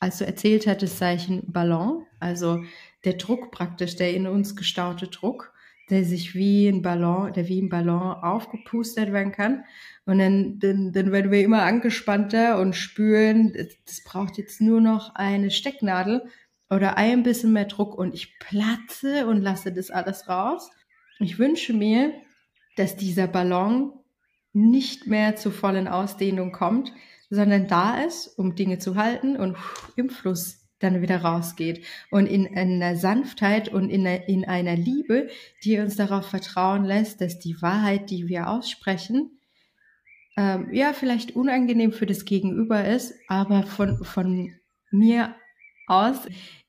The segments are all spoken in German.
als du erzählt hattest, sei ich ein Ballon, also der Druck praktisch, der in uns gestaute Druck, der sich wie ein Ballon, der wie ein Ballon aufgepustet werden kann. Und dann, dann, dann werden wir immer angespannter und spüren, das braucht jetzt nur noch eine Stecknadel oder ein bisschen mehr Druck und ich platze und lasse das alles raus. Ich wünsche mir, dass dieser Ballon nicht mehr zur vollen Ausdehnung kommt, sondern da ist, um Dinge zu halten und im Fluss dann wieder rausgeht. Und in einer Sanftheit und in einer, in einer Liebe, die uns darauf vertrauen lässt, dass die Wahrheit, die wir aussprechen, ähm, ja, vielleicht unangenehm für das Gegenüber ist, aber von, von mir aus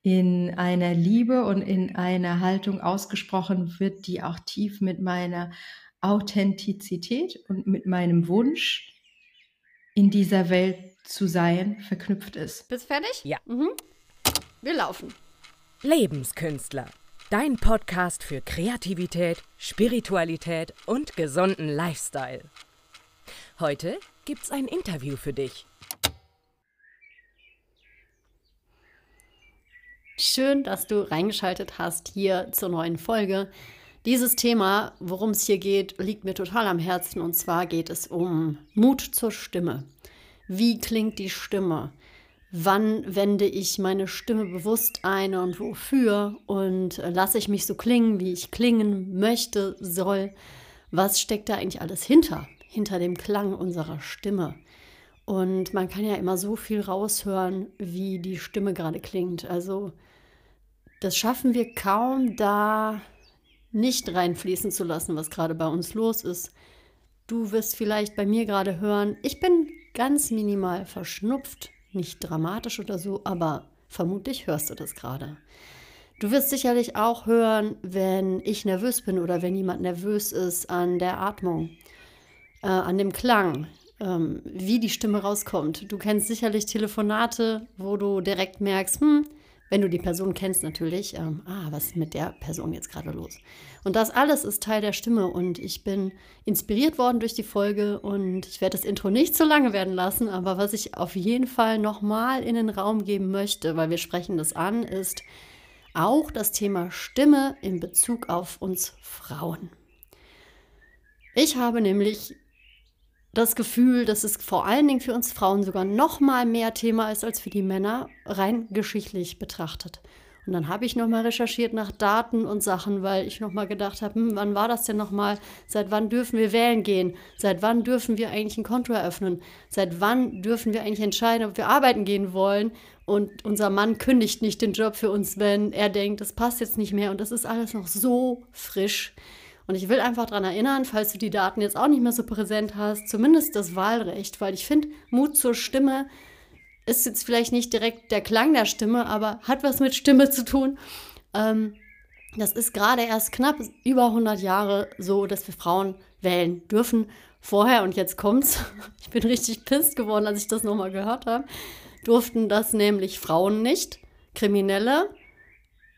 in einer Liebe und in einer Haltung ausgesprochen wird, die auch tief mit meiner Authentizität und mit meinem Wunsch in dieser Welt zu sein verknüpft ist. Bist fertig? Ja. Mhm. Wir laufen. Lebenskünstler. Dein Podcast für Kreativität, Spiritualität und gesunden Lifestyle. Heute gibt's ein Interview für dich. Schön, dass du reingeschaltet hast hier zur neuen Folge. Dieses Thema, worum es hier geht, liegt mir total am Herzen und zwar geht es um Mut zur Stimme. Wie klingt die Stimme? Wann wende ich meine Stimme bewusst ein und wofür? Und lasse ich mich so klingen, wie ich klingen möchte, soll? Was steckt da eigentlich alles hinter? Hinter dem Klang unserer Stimme. Und man kann ja immer so viel raushören, wie die Stimme gerade klingt. Also das schaffen wir kaum, da nicht reinfließen zu lassen, was gerade bei uns los ist. Du wirst vielleicht bei mir gerade hören, ich bin ganz minimal verschnupft, nicht dramatisch oder so, aber vermutlich hörst du das gerade. Du wirst sicherlich auch hören, wenn ich nervös bin oder wenn jemand nervös ist an der Atmung, äh, an dem Klang, ähm, wie die Stimme rauskommt. Du kennst sicherlich Telefonate, wo du direkt merkst, hm, wenn du die Person kennst natürlich, ähm, ah, was ist mit der Person jetzt gerade los? Und das alles ist Teil der Stimme und ich bin inspiriert worden durch die Folge und ich werde das Intro nicht so lange werden lassen, aber was ich auf jeden Fall nochmal in den Raum geben möchte, weil wir sprechen das an, ist auch das Thema Stimme in Bezug auf uns Frauen. Ich habe nämlich das Gefühl, dass es vor allen Dingen für uns Frauen sogar noch mal mehr Thema ist als für die Männer, rein geschichtlich betrachtet. Und dann habe ich noch mal recherchiert nach Daten und Sachen, weil ich noch mal gedacht habe, hm, wann war das denn noch mal? Seit wann dürfen wir wählen gehen? Seit wann dürfen wir eigentlich ein Konto eröffnen? Seit wann dürfen wir eigentlich entscheiden, ob wir arbeiten gehen wollen? Und unser Mann kündigt nicht den Job für uns, wenn er denkt, das passt jetzt nicht mehr. Und das ist alles noch so frisch. Und ich will einfach daran erinnern, falls du die Daten jetzt auch nicht mehr so präsent hast, zumindest das Wahlrecht, weil ich finde, Mut zur Stimme ist jetzt vielleicht nicht direkt der Klang der Stimme, aber hat was mit Stimme zu tun. Ähm, das ist gerade erst knapp über 100 Jahre so, dass wir Frauen wählen dürfen. Vorher, und jetzt kommt's, ich bin richtig pisst geworden, als ich das nochmal gehört habe, durften das nämlich Frauen nicht, Kriminelle,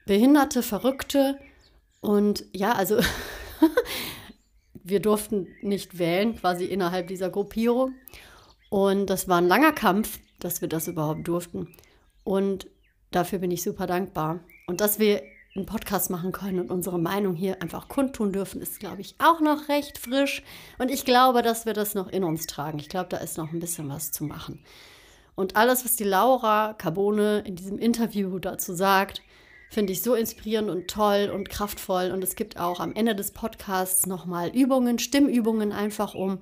Behinderte, Verrückte und ja, also wir durften nicht wählen, quasi innerhalb dieser Gruppierung. Und das war ein langer Kampf, dass wir das überhaupt durften. Und dafür bin ich super dankbar. Und dass wir einen Podcast machen können und unsere Meinung hier einfach kundtun dürfen, ist, glaube ich, auch noch recht frisch. Und ich glaube, dass wir das noch in uns tragen. Ich glaube, da ist noch ein bisschen was zu machen. Und alles, was die Laura Carbone in diesem Interview dazu sagt, finde ich so inspirierend und toll und kraftvoll. Und es gibt auch am Ende des Podcasts nochmal Übungen, Stimmübungen, einfach um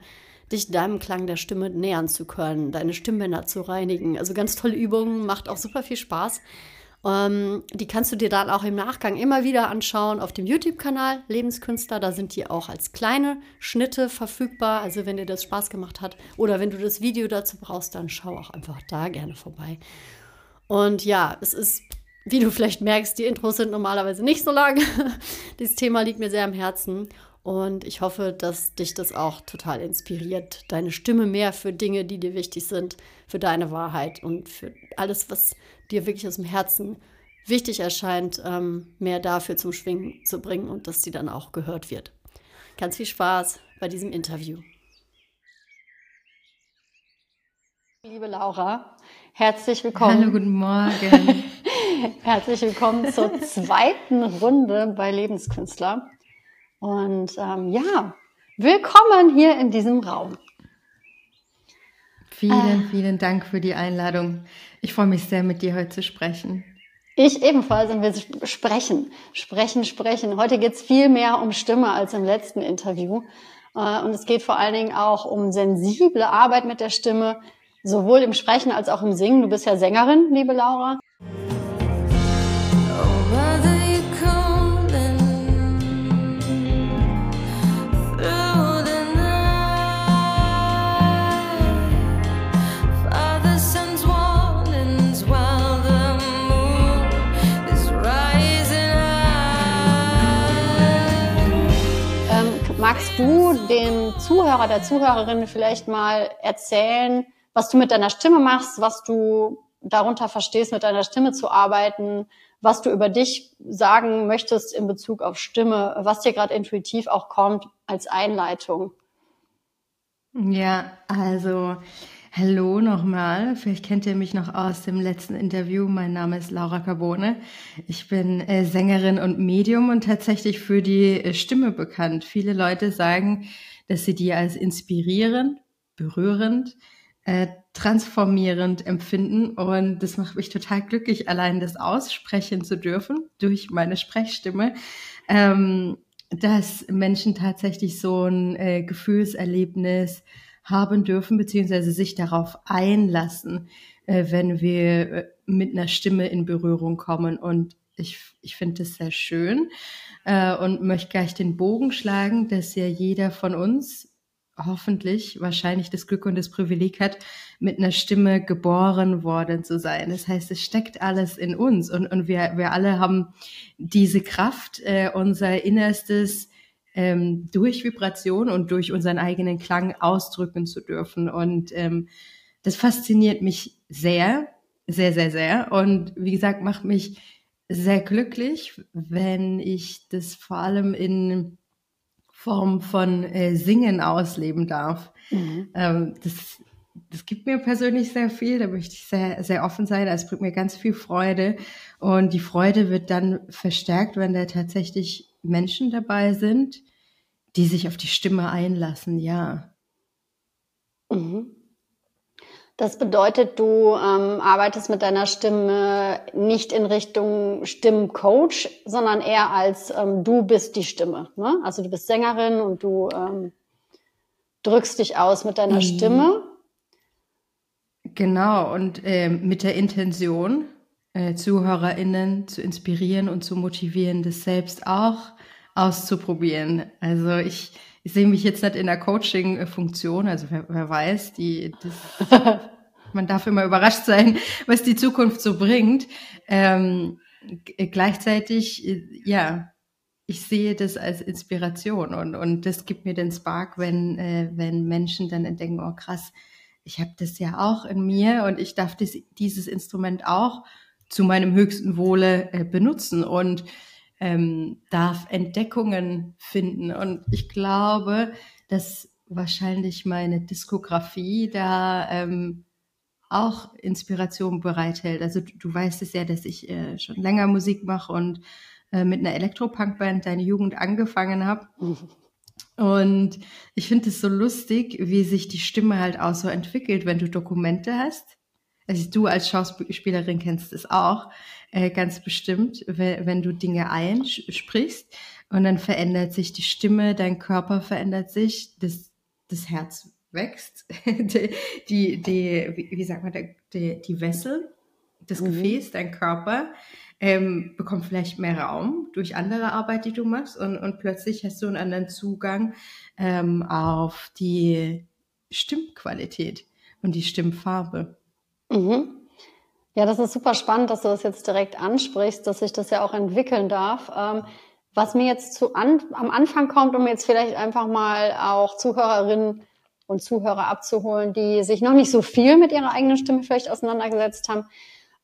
dich deinem Klang der Stimme nähern zu können, deine Stimmbänder zu reinigen. Also ganz tolle Übungen, macht auch super viel Spaß. Ähm, die kannst du dir dann auch im Nachgang immer wieder anschauen auf dem YouTube-Kanal Lebenskünstler. Da sind die auch als kleine Schnitte verfügbar. Also wenn dir das Spaß gemacht hat oder wenn du das Video dazu brauchst, dann schau auch einfach da gerne vorbei. Und ja, es ist wie du vielleicht merkst, die Intros sind normalerweise nicht so lang. Dieses Thema liegt mir sehr am Herzen und ich hoffe, dass dich das auch total inspiriert, deine Stimme mehr für Dinge, die dir wichtig sind, für deine Wahrheit und für alles, was dir wirklich aus dem Herzen wichtig erscheint, ähm, mehr dafür zum Schwingen zu bringen und dass sie dann auch gehört wird. Ganz viel Spaß bei diesem Interview. Liebe Laura, Herzlich willkommen. Hallo, guten Morgen. Herzlich willkommen zur zweiten Runde bei Lebenskünstler. Und ähm, ja, willkommen hier in diesem Raum. Vielen, äh, vielen Dank für die Einladung. Ich freue mich sehr, mit dir heute zu sprechen. Ich ebenfalls und wir sprechen, sprechen, sprechen. Heute geht es viel mehr um Stimme als im letzten Interview. Äh, und es geht vor allen Dingen auch um sensible Arbeit mit der Stimme, sowohl im Sprechen als auch im Singen. Du bist ja Sängerin, liebe Laura. Du dem Zuhörer, der Zuhörerin vielleicht mal erzählen, was du mit deiner Stimme machst, was du darunter verstehst, mit deiner Stimme zu arbeiten, was du über dich sagen möchtest in Bezug auf Stimme, was dir gerade intuitiv auch kommt als Einleitung? Ja, also Hallo nochmal, vielleicht kennt ihr mich noch aus dem letzten Interview. Mein Name ist Laura Carbone. Ich bin äh, Sängerin und Medium und tatsächlich für die äh, Stimme bekannt. Viele Leute sagen, dass sie die als inspirierend, berührend, äh, transformierend empfinden und das macht mich total glücklich, allein das aussprechen zu dürfen durch meine Sprechstimme. Ähm, dass Menschen tatsächlich so ein äh, Gefühlserlebnis haben dürfen, beziehungsweise sich darauf einlassen, äh, wenn wir äh, mit einer Stimme in Berührung kommen. Und ich, ich finde das sehr schön äh, und möchte gleich den Bogen schlagen, dass ja jeder von uns hoffentlich wahrscheinlich das Glück und das Privileg hat, mit einer Stimme geboren worden zu sein. Das heißt, es steckt alles in uns und, und wir, wir alle haben diese Kraft, äh, unser Innerstes ähm, durch Vibration und durch unseren eigenen Klang ausdrücken zu dürfen. Und ähm, das fasziniert mich sehr, sehr, sehr, sehr. Und wie gesagt, macht mich sehr glücklich, wenn ich das vor allem in Form von äh, Singen ausleben darf. Mhm. Ähm, das, das gibt mir persönlich sehr viel, da möchte ich sehr, sehr offen sein. Es bringt mir ganz viel Freude. Und die Freude wird dann verstärkt, wenn da tatsächlich Menschen dabei sind, die sich auf die Stimme einlassen, ja. Mhm. Das bedeutet, du ähm, arbeitest mit deiner Stimme nicht in Richtung Stimmcoach, sondern eher als ähm, du bist die Stimme. Ne? Also du bist Sängerin und du ähm, drückst dich aus mit deiner mhm. Stimme. Genau, und äh, mit der Intention, äh, ZuhörerInnen zu inspirieren und zu motivieren, das selbst auch auszuprobieren. Also ich, ich sehe mich jetzt nicht in der Coaching-Funktion, also wer, wer weiß, die, das, man darf immer überrascht sein, was die Zukunft so bringt. Ähm, gleichzeitig, ja, ich sehe das als Inspiration und, und das gibt mir den Spark, wenn, äh, wenn Menschen dann entdecken, oh krass, ich habe das ja auch in mir und ich darf das, dieses Instrument auch zu meinem höchsten Wohle äh, benutzen. Und ähm, darf Entdeckungen finden. Und ich glaube, dass wahrscheinlich meine Diskografie da ähm, auch Inspiration bereithält. Also du, du weißt es ja, dass ich äh, schon länger Musik mache und äh, mit einer Elektropunk-Band deine Jugend angefangen habe. Und ich finde es so lustig, wie sich die Stimme halt auch so entwickelt, wenn du Dokumente hast. Also du als Schauspielerin kennst es auch äh, ganz bestimmt, wenn, wenn du Dinge einsprichst und dann verändert sich die Stimme, dein Körper verändert sich, das, das Herz wächst, die, die, die wie, wie sagt man, die, die Wessel, das mhm. Gefäß, dein Körper ähm, bekommt vielleicht mehr Raum durch andere Arbeit, die du machst und, und plötzlich hast du einen anderen Zugang ähm, auf die Stimmqualität und die Stimmfarbe. Mhm. Ja, das ist super spannend, dass du das jetzt direkt ansprichst, dass sich das ja auch entwickeln darf. Ähm, was mir jetzt zu an, am Anfang kommt, um jetzt vielleicht einfach mal auch Zuhörerinnen und Zuhörer abzuholen, die sich noch nicht so viel mit ihrer eigenen Stimme vielleicht auseinandergesetzt haben.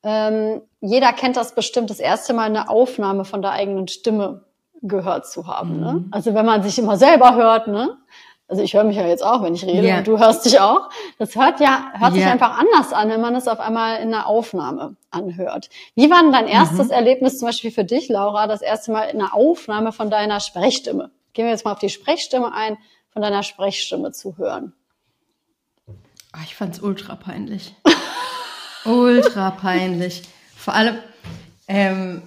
Ähm, jeder kennt das bestimmt, das erste Mal eine Aufnahme von der eigenen Stimme gehört zu haben. Ne? Mhm. Ne? Also wenn man sich immer selber hört, ne? Also ich höre mich ja jetzt auch, wenn ich rede ja. und du hörst dich auch. Das hört ja, hört ja. sich einfach anders an, wenn man es auf einmal in einer Aufnahme anhört. Wie war denn dein erstes mhm. Erlebnis zum Beispiel für dich, Laura, das erste Mal in einer Aufnahme von deiner Sprechstimme? Gehen wir jetzt mal auf die Sprechstimme ein, von deiner Sprechstimme zu hören. Oh, ich fand's ultra peinlich. ultra peinlich. Vor allem, ähm,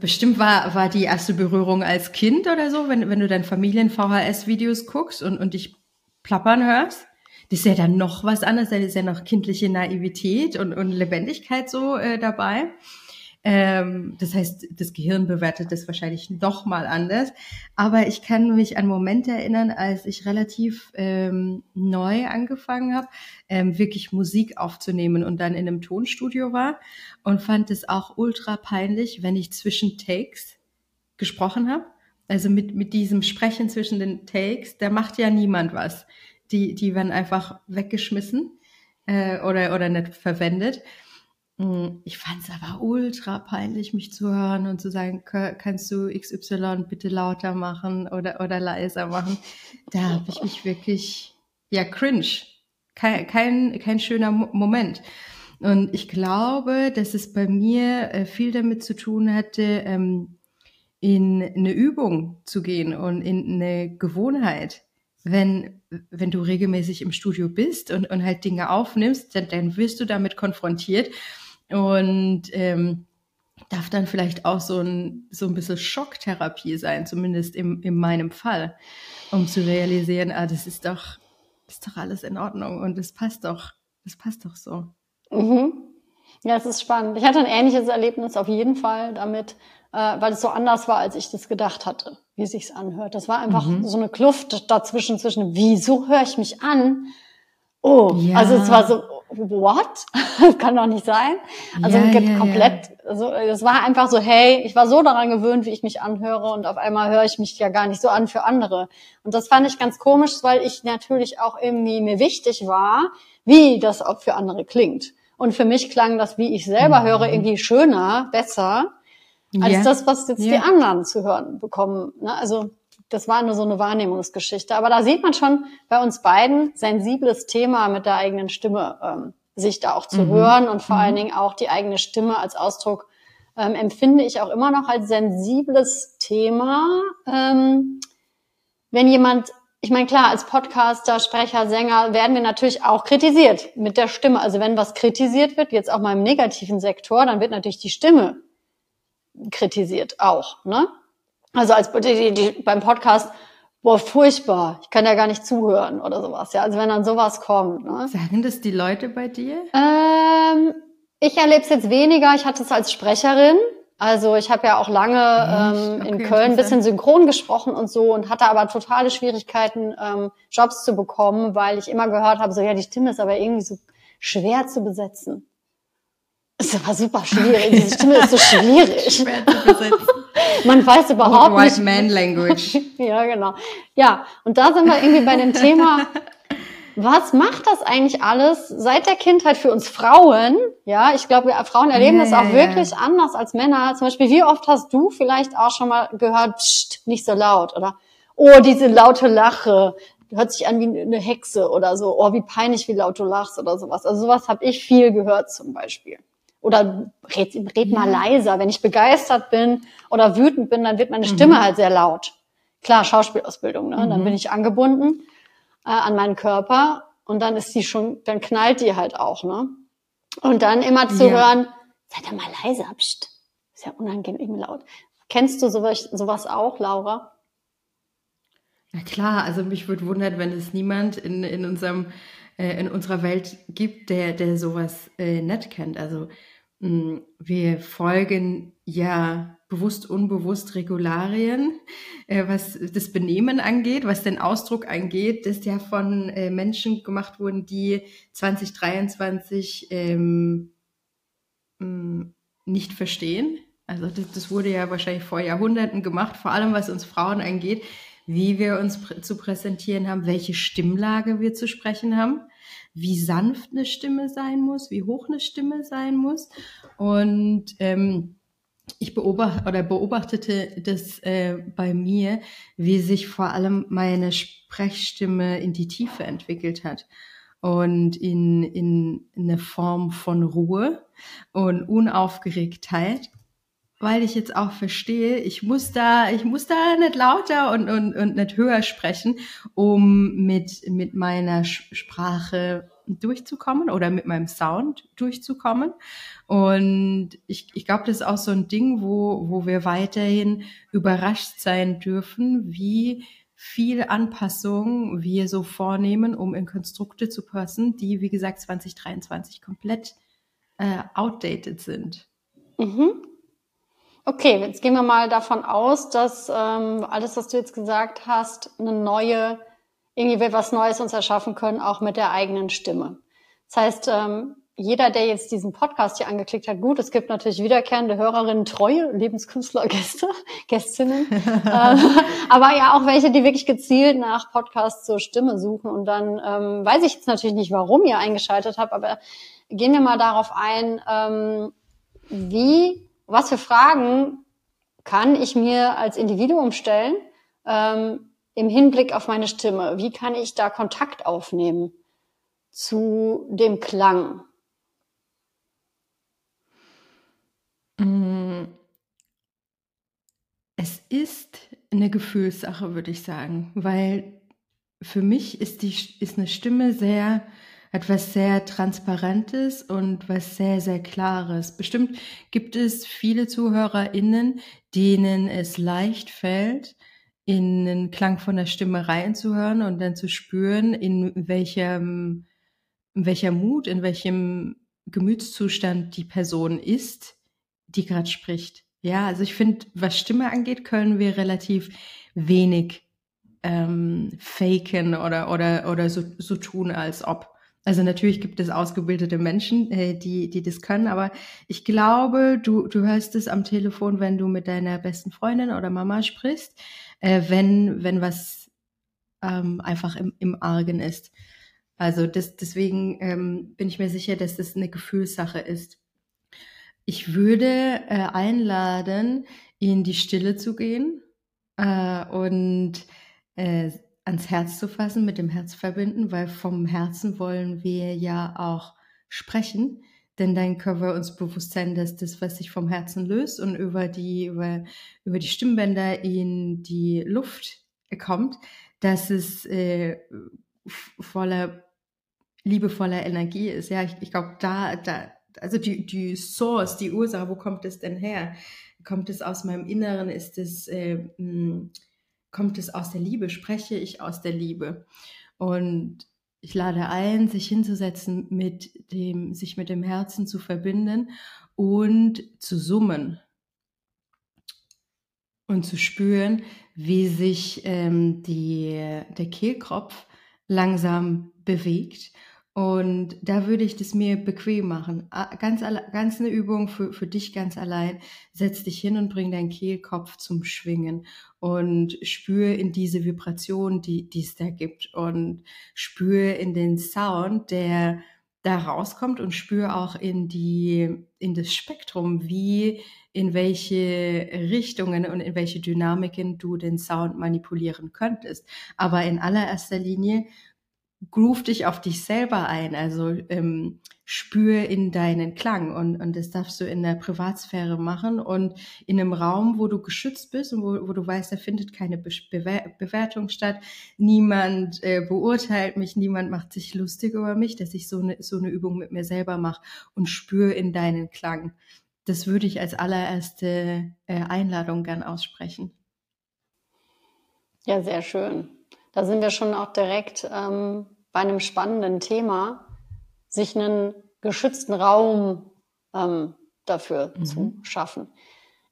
Bestimmt war, war die erste Berührung als Kind oder so, wenn, wenn du dann Familien-VHS-Videos guckst und, und dich plappern hörst. Das ist ja dann noch was anderes, da ist ja noch kindliche Naivität und, und Lebendigkeit so äh, dabei. Ähm, das heißt, das Gehirn bewertet das wahrscheinlich noch mal anders. Aber ich kann mich an Momente erinnern, als ich relativ ähm, neu angefangen habe, ähm, wirklich Musik aufzunehmen und dann in einem Tonstudio war und fand es auch ultra peinlich, wenn ich zwischen Takes gesprochen habe. Also mit, mit diesem Sprechen zwischen den Takes, da macht ja niemand was. Die, die werden einfach weggeschmissen äh, oder, oder nicht verwendet. Hm, ich fand es aber ultra peinlich, mich zu hören und zu sagen, kannst du XY bitte lauter machen oder, oder leiser machen. Da habe ich mich wirklich, ja, cringe. Kein, kein, kein schöner Moment. Und ich glaube, dass es bei mir äh, viel damit zu tun hatte, ähm, in eine Übung zu gehen und in eine Gewohnheit. Wenn, wenn du regelmäßig im Studio bist und, und halt Dinge aufnimmst, dann, dann wirst du damit konfrontiert und ähm, darf dann vielleicht auch so ein, so ein bisschen Schocktherapie sein, zumindest im, in meinem Fall, um zu realisieren, ah, das ist doch, ist doch alles in Ordnung und das passt doch, das passt doch so. Mhm. Ja, es ist spannend. Ich hatte ein ähnliches Erlebnis auf jeden Fall damit, äh, weil es so anders war, als ich das gedacht hatte, wie es sich anhört. Das war einfach mhm. so eine Kluft dazwischen, zwischen, wieso höre ich mich an? Oh, ja. also es war so, what? das kann doch nicht sein. Also ja, ja, komplett, ja. also es war einfach so, hey, ich war so daran gewöhnt, wie ich mich anhöre und auf einmal höre ich mich ja gar nicht so an für andere. Und das fand ich ganz komisch, weil ich natürlich auch irgendwie mir wichtig war, wie das auch für andere klingt. Und für mich klang das, wie ich selber mhm. höre, irgendwie schöner, besser, als das, was jetzt die anderen zu hören bekommen. Ne? Also das war nur so eine Wahrnehmungsgeschichte. Aber da sieht man schon bei uns beiden sensibles Thema mit der eigenen Stimme, ähm, sich da auch zu mhm. hören und vor mhm. allen Dingen auch die eigene Stimme als Ausdruck ähm, empfinde ich auch immer noch als sensibles Thema. Ähm, wenn jemand, ich meine klar, als Podcaster, Sprecher, Sänger werden wir natürlich auch kritisiert mit der Stimme. Also wenn was kritisiert wird, jetzt auch mal im negativen Sektor, dann wird natürlich die Stimme kritisiert auch. Ne? Also als die, die, beim Podcast, boah, furchtbar, ich kann ja gar nicht zuhören oder sowas. Ja, also wenn dann sowas kommt. Ne? Sagen das die Leute bei dir? Ähm, ich erlebe es jetzt weniger. Ich hatte es als Sprecherin. Also ich habe ja auch lange ähm, okay, in Köln ein bisschen synchron gesprochen und so und hatte aber totale Schwierigkeiten, ähm, Jobs zu bekommen, weil ich immer gehört habe, so ja, die Stimme ist aber irgendwie so schwer zu besetzen. Es war super schwierig. Diese Stimme ist so schwierig. Schwer zu besetzen. Man weiß überhaupt White nicht. White Man Language. ja, genau. Ja, und da sind wir irgendwie bei dem Thema, was macht das eigentlich alles seit der Kindheit für uns Frauen? Ja, ich glaube, Frauen erleben das auch wirklich anders als Männer. Zum Beispiel, wie oft hast du vielleicht auch schon mal gehört, pst, nicht so laut oder oh, diese laute Lache, hört sich an wie eine Hexe oder so, oh, wie peinlich, wie laut du lachst oder sowas. Also sowas habe ich viel gehört zum Beispiel oder red, red mal leiser. Wenn ich begeistert bin oder wütend bin, dann wird meine Stimme mhm. halt sehr laut. Klar, Schauspielausbildung, ne? Mhm. Dann bin ich angebunden äh, an meinen Körper und dann ist die schon, dann knallt die halt auch, ne? Und dann immer zu ja. hören, sei doch mal leiser, pst. Ist ja unangenehm laut. Kennst du sowas, sowas auch, Laura? Ja klar, also mich würde wundern, wenn es niemand in, in unserem äh, in unserer Welt gibt, der, der sowas äh, nicht kennt. Also mh, mm, wir folgen ja bewusst, unbewusst Regularien, äh, was das Benehmen angeht, was den Ausdruck angeht, das ja von äh, Menschen gemacht wurden, die 2023 ähm, mh, mm, nicht verstehen. Also das, das wurde ja wahrscheinlich vor Jahrhunderten gemacht, vor allem was uns Frauen angeht wie wir uns pr zu präsentieren haben, welche Stimmlage wir zu sprechen haben, wie sanft eine Stimme sein muss, wie hoch eine Stimme sein muss. Und ähm, ich beobachte oder beobachtete das äh, bei mir, wie sich vor allem meine Sprechstimme in die Tiefe entwickelt hat und in, in eine Form von Ruhe und Unaufgeregtheit weil ich jetzt auch verstehe, ich muss da, ich muss da nicht lauter und, und, und nicht höher sprechen, um mit, mit meiner Sprache durchzukommen oder mit meinem Sound durchzukommen. Und ich, ich glaube, das ist auch so ein Ding, wo, wo wir weiterhin überrascht sein dürfen, wie viel Anpassung wir so vornehmen, um in Konstrukte zu passen, die, wie gesagt, 2023 komplett äh, outdated sind. Mhm. Okay, jetzt gehen wir mal davon aus, dass ähm, alles, was du jetzt gesagt hast, eine neue, irgendwie wir was Neues uns erschaffen können, auch mit der eigenen Stimme. Das heißt, ähm, jeder, der jetzt diesen Podcast hier angeklickt hat, gut, es gibt natürlich wiederkehrende Hörerinnen, treue Lebenskünstler, Gäste, Gästinnen, äh, aber ja auch welche, die wirklich gezielt nach Podcasts zur Stimme suchen. Und dann ähm, weiß ich jetzt natürlich nicht, warum ihr eingeschaltet habt, aber gehen wir mal darauf ein, ähm, wie was für Fragen kann ich mir als Individuum stellen ähm, im Hinblick auf meine Stimme? Wie kann ich da Kontakt aufnehmen zu dem Klang? Mm. Es ist eine Gefühlssache, würde ich sagen, weil für mich ist die ist eine Stimme sehr etwas sehr Transparentes und was sehr, sehr Klares. Bestimmt gibt es viele ZuhörerInnen, denen es leicht fällt, in den Klang von der Stimme reinzuhören und dann zu spüren, in welchem, in welcher Mut, in welchem Gemütszustand die Person ist, die gerade spricht. Ja, also ich finde, was Stimme angeht, können wir relativ wenig ähm, faken oder, oder, oder so, so tun, als ob. Also natürlich gibt es ausgebildete Menschen, äh, die, die das können, aber ich glaube, du, du hörst es am Telefon, wenn du mit deiner besten Freundin oder Mama sprichst, äh, wenn, wenn was ähm, einfach im, im Argen ist. Also das, deswegen ähm, bin ich mir sicher, dass das eine Gefühlssache ist. Ich würde äh, einladen, in die Stille zu gehen äh, und äh, ans Herz zu fassen, mit dem Herz verbinden, weil vom Herzen wollen wir ja auch sprechen. Denn dann können wir uns bewusst sein, dass das, was sich vom Herzen löst und über die, über, über die Stimmbänder in die Luft kommt, dass es äh, voller, liebevoller Energie ist. Ja, ich, ich glaube, da, da, also die, die Source, die Ursache, wo kommt es denn her? Kommt es aus meinem Inneren? Ist es äh, hm, kommt es aus der Liebe, spreche ich aus der Liebe. Und ich lade ein, sich hinzusetzen, mit dem, sich mit dem Herzen zu verbinden und zu summen und zu spüren, wie sich ähm, die, der Kehlkopf langsam bewegt und da würde ich das mir bequem machen. Ganz, ganz eine Übung für, für dich ganz allein. Setz dich hin und bring deinen Kehlkopf zum Schwingen und spür in diese Vibration, die, die es da gibt und spür in den Sound, der da rauskommt und spür auch in die, in das Spektrum, wie, in welche Richtungen und in welche Dynamiken du den Sound manipulieren könntest. Aber in allererster Linie groove dich auf dich selber ein, also ähm, spür in deinen Klang und, und das darfst du in der Privatsphäre machen und in einem Raum, wo du geschützt bist und wo, wo du weißt, da findet keine Be Bewertung statt, niemand äh, beurteilt mich, niemand macht sich lustig über mich, dass ich so eine, so eine Übung mit mir selber mache und spür in deinen Klang. Das würde ich als allererste äh, Einladung gern aussprechen. Ja, sehr schön. Da sind wir schon auch direkt ähm, bei einem spannenden Thema, sich einen geschützten Raum ähm, dafür mhm. zu schaffen.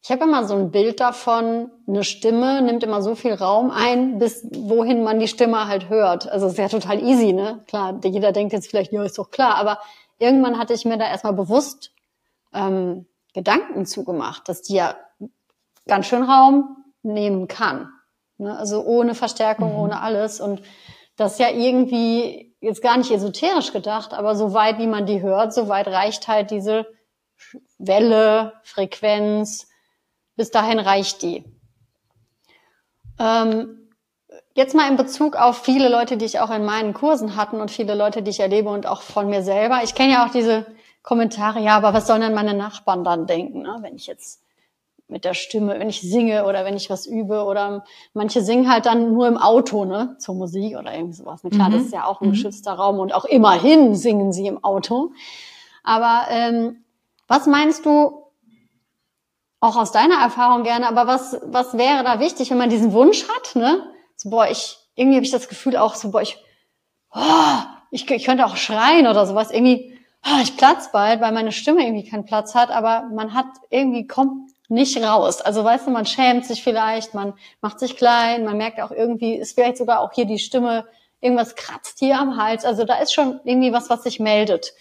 Ich habe immer so ein Bild davon, eine Stimme nimmt immer so viel Raum ein, bis wohin man die Stimme halt hört. Also ist ja total easy, ne? Klar, jeder denkt jetzt vielleicht, ja, ist doch klar, aber irgendwann hatte ich mir da erstmal bewusst ähm, Gedanken zugemacht, dass die ja ganz schön Raum nehmen kann. Ne? Also ohne Verstärkung, mhm. ohne alles. Und das ist ja irgendwie jetzt gar nicht esoterisch gedacht, aber so weit, wie man die hört, so weit reicht halt diese Welle, Frequenz, bis dahin reicht die. Ähm, jetzt mal in Bezug auf viele Leute, die ich auch in meinen Kursen hatten und viele Leute, die ich erlebe und auch von mir selber. Ich kenne ja auch diese Kommentare, ja, aber was sollen denn meine Nachbarn dann denken, ne, wenn ich jetzt mit der Stimme, wenn ich singe oder wenn ich was übe oder manche singen halt dann nur im Auto, ne, zur Musik oder irgendwie sowas. Na klar, mhm. das ist ja auch ein mhm. geschützter Raum und auch immerhin singen sie im Auto. Aber ähm, was meinst du, auch aus deiner Erfahrung gerne, aber was, was wäre da wichtig, wenn man diesen Wunsch hat, ne? So, boah, ich, irgendwie habe ich das Gefühl auch so, boah, ich, oh, ich, ich könnte auch schreien oder sowas, irgendwie, oh, ich platz bald, weil meine Stimme irgendwie keinen Platz hat, aber man hat irgendwie kommt nicht raus. Also weißt du, man schämt sich vielleicht, man macht sich klein, man merkt auch irgendwie, ist vielleicht sogar auch hier die Stimme, irgendwas kratzt hier am Hals. Also da ist schon irgendwie was, was sich meldet.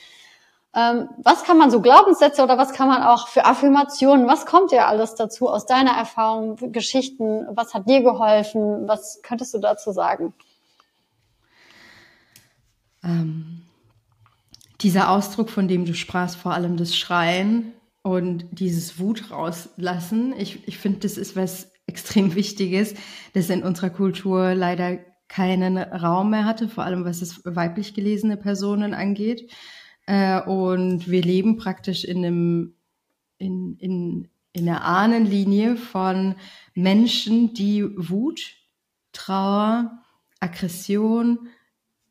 Ähm, was kann man so Glaubenssätze oder was kann man auch für Affirmationen, was kommt dir alles dazu aus deiner Erfahrung, Geschichten, was hat dir geholfen, was könntest du dazu sagen? Ähm, dieser Ausdruck, von dem du sprachst, vor allem das Schreien und dieses Wut rauslassen, ich, ich finde, das ist was extrem Wichtiges, das in unserer Kultur leider keinen Raum mehr hatte, vor allem was es weiblich gelesene Personen angeht. Äh, und wir leben praktisch in einem, in, in, in einer Ahnenlinie von Menschen, die Wut, Trauer, Aggression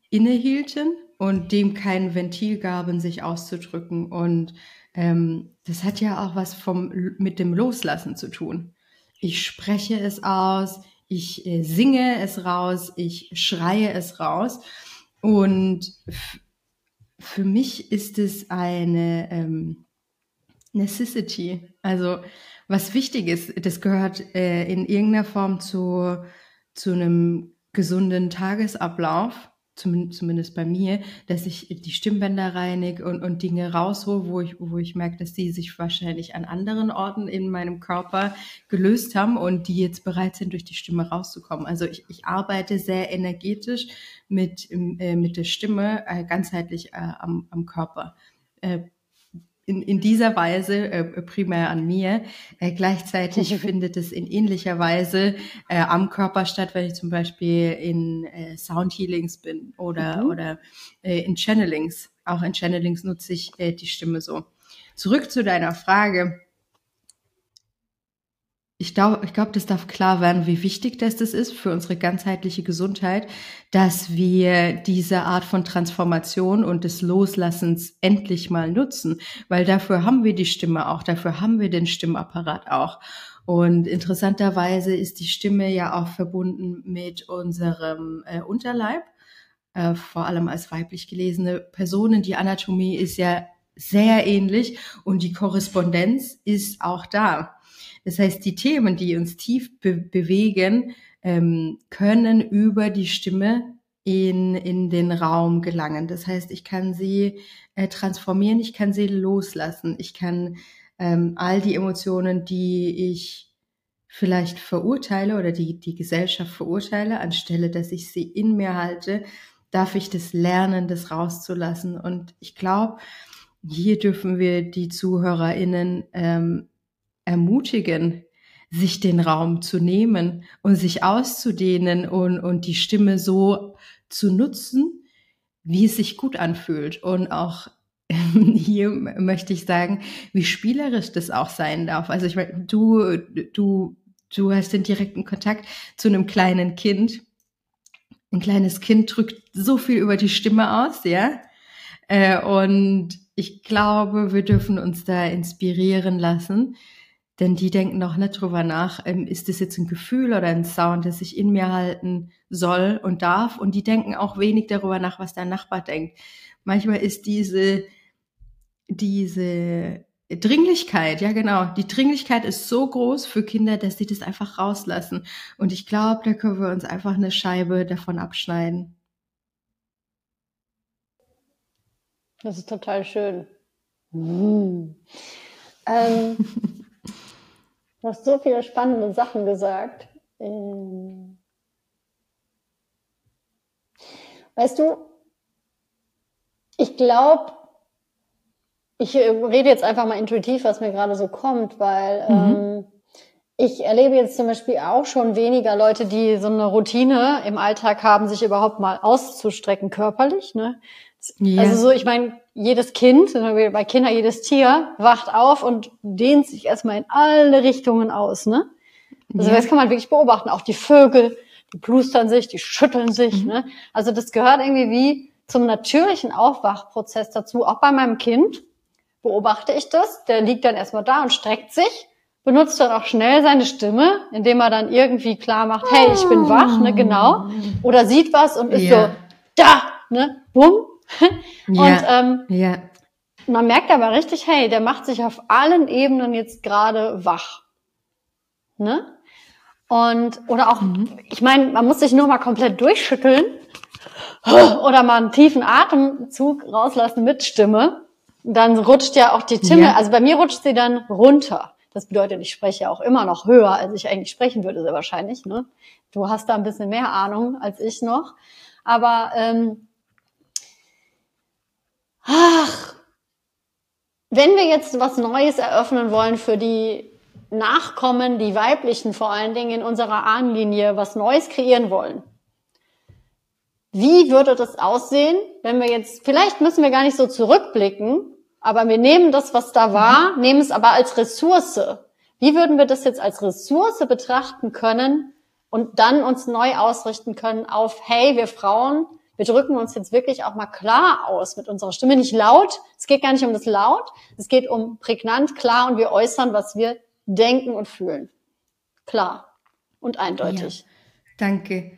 innehielten und dem kein Ventil gaben, sich auszudrücken. Und ähm, das hat ja auch was vom, mit dem Loslassen zu tun. Ich spreche es aus, ich äh, singe es raus, ich schreie es raus. Und für mich ist es eine ähm, Necessity. Also was wichtig ist, das gehört äh, in irgendeiner Form zu, zu einem gesunden Tagesablauf zumindest bei mir, dass ich die Stimmbänder reinige und, und Dinge raushole, wo ich, wo ich merke, dass die sich wahrscheinlich an anderen Orten in meinem Körper gelöst haben und die jetzt bereit sind, durch die Stimme rauszukommen. Also ich, ich arbeite sehr energetisch mit, äh, mit der Stimme äh, ganzheitlich äh, am, am Körper. In, in dieser Weise äh, primär an mir. Äh, gleichzeitig findet es in ähnlicher Weise äh, am Körper statt, wenn ich zum Beispiel in äh, Soundhealings bin oder, mhm. oder äh, in Channelings. Auch in Channelings nutze ich äh, die Stimme so. Zurück zu deiner Frage ich glaube, ich glaub, das darf klar werden, wie wichtig das, das ist für unsere ganzheitliche Gesundheit, dass wir diese Art von Transformation und des Loslassens endlich mal nutzen, weil dafür haben wir die Stimme auch, dafür haben wir den Stimmapparat auch. Und interessanterweise ist die Stimme ja auch verbunden mit unserem äh, Unterleib, äh, vor allem als weiblich gelesene Personen. Die Anatomie ist ja sehr ähnlich und die Korrespondenz ist auch da. Das heißt, die Themen, die uns tief be bewegen, ähm, können über die Stimme in, in den Raum gelangen. Das heißt, ich kann sie äh, transformieren, ich kann sie loslassen, ich kann ähm, all die Emotionen, die ich vielleicht verurteile oder die die Gesellschaft verurteile, anstelle dass ich sie in mir halte, darf ich das lernen, das rauszulassen. Und ich glaube, hier dürfen wir die ZuhörerInnen ähm, ermutigen, sich den Raum zu nehmen und sich auszudehnen und, und die Stimme so zu nutzen, wie es sich gut anfühlt. Und auch hier möchte ich sagen, wie spielerisch das auch sein darf. Also ich meine, du, du, du hast den direkten Kontakt zu einem kleinen Kind. Ein kleines Kind drückt so viel über die Stimme aus, ja. Äh, und ich glaube, wir dürfen uns da inspirieren lassen denn die denken noch nicht drüber nach, ähm, ist das jetzt ein Gefühl oder ein Sound, das ich in mir halten soll und darf. Und die denken auch wenig darüber nach, was der Nachbar denkt. Manchmal ist diese, diese Dringlichkeit, ja genau, die Dringlichkeit ist so groß für Kinder, dass sie das einfach rauslassen. Und ich glaube, da können wir uns einfach eine Scheibe davon abschneiden. Das ist total schön. Mmh. Ähm, Du hast so viele spannende Sachen gesagt. Ähm, weißt du, ich glaube, ich rede jetzt einfach mal intuitiv, was mir gerade so kommt, weil mhm. ähm, ich erlebe jetzt zum Beispiel auch schon weniger Leute, die so eine Routine im Alltag haben, sich überhaupt mal auszustrecken körperlich. Ne? Ja. Also so, ich meine, jedes Kind, bei Kindern jedes Tier, wacht auf und dehnt sich erstmal in alle Richtungen aus. Ne? Also ja. das kann man wirklich beobachten. Auch die Vögel, die plustern sich, die schütteln sich. Mhm. Ne? Also das gehört irgendwie wie zum natürlichen Aufwachprozess dazu. Auch bei meinem Kind beobachte ich das. Der liegt dann erstmal da und streckt sich benutzt dann auch schnell seine Stimme, indem er dann irgendwie klar macht, hey, ich bin wach, ne, genau. Oder sieht was und ist yeah. so, da, ne, bumm. und yeah. ähm, yeah. man merkt aber richtig, hey, der macht sich auf allen Ebenen jetzt gerade wach. Ne? Und, oder auch, mhm. ich meine, man muss sich nur mal komplett durchschütteln oder mal einen tiefen Atemzug rauslassen mit Stimme. Dann rutscht ja auch die Stimme, also bei mir rutscht sie dann runter. Das bedeutet, ich spreche auch immer noch höher, als ich eigentlich sprechen würde, sehr wahrscheinlich. Ne? Du hast da ein bisschen mehr Ahnung als ich noch. Aber ähm, ach, wenn wir jetzt was Neues eröffnen wollen für die Nachkommen, die weiblichen vor allen Dingen in unserer Ahnenlinie, was Neues kreieren wollen, wie würde das aussehen, wenn wir jetzt, vielleicht müssen wir gar nicht so zurückblicken, aber wir nehmen das, was da war, mhm. nehmen es aber als Ressource. Wie würden wir das jetzt als Ressource betrachten können und dann uns neu ausrichten können auf, hey, wir Frauen, wir drücken uns jetzt wirklich auch mal klar aus mit unserer Stimme. Nicht laut, es geht gar nicht um das Laut, es geht um prägnant, klar und wir äußern, was wir denken und fühlen. Klar und eindeutig. Ja, danke.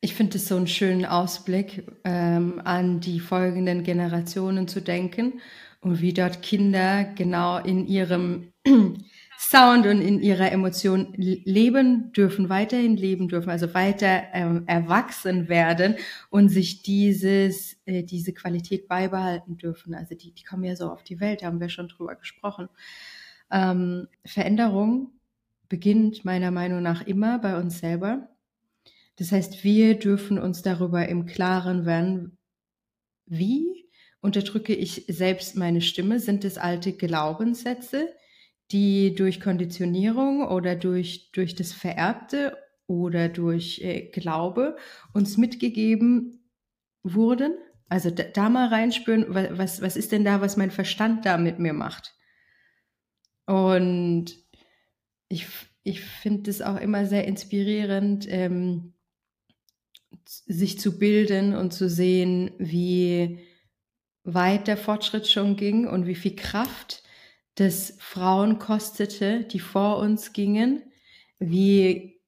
Ich finde es so einen schönen Ausblick, ähm, an die folgenden Generationen zu denken und wie dort Kinder genau in ihrem Sound und in ihrer Emotion leben dürfen, weiterhin leben dürfen, also weiter ähm, erwachsen werden und sich dieses, äh, diese Qualität beibehalten dürfen. Also die, die kommen ja so auf die Welt, haben wir schon drüber gesprochen. Ähm, Veränderung beginnt meiner Meinung nach immer bei uns selber. Das heißt, wir dürfen uns darüber im Klaren werden, wie unterdrücke ich selbst meine Stimme? Sind es alte Glaubenssätze, die durch Konditionierung oder durch, durch das Vererbte oder durch äh, Glaube uns mitgegeben wurden? Also da, da mal reinspüren, was, was ist denn da, was mein Verstand da mit mir macht? Und ich, ich finde es auch immer sehr inspirierend, ähm, sich zu bilden und zu sehen, wie weit der Fortschritt schon ging und wie viel Kraft das Frauen kostete, die vor uns gingen, wie,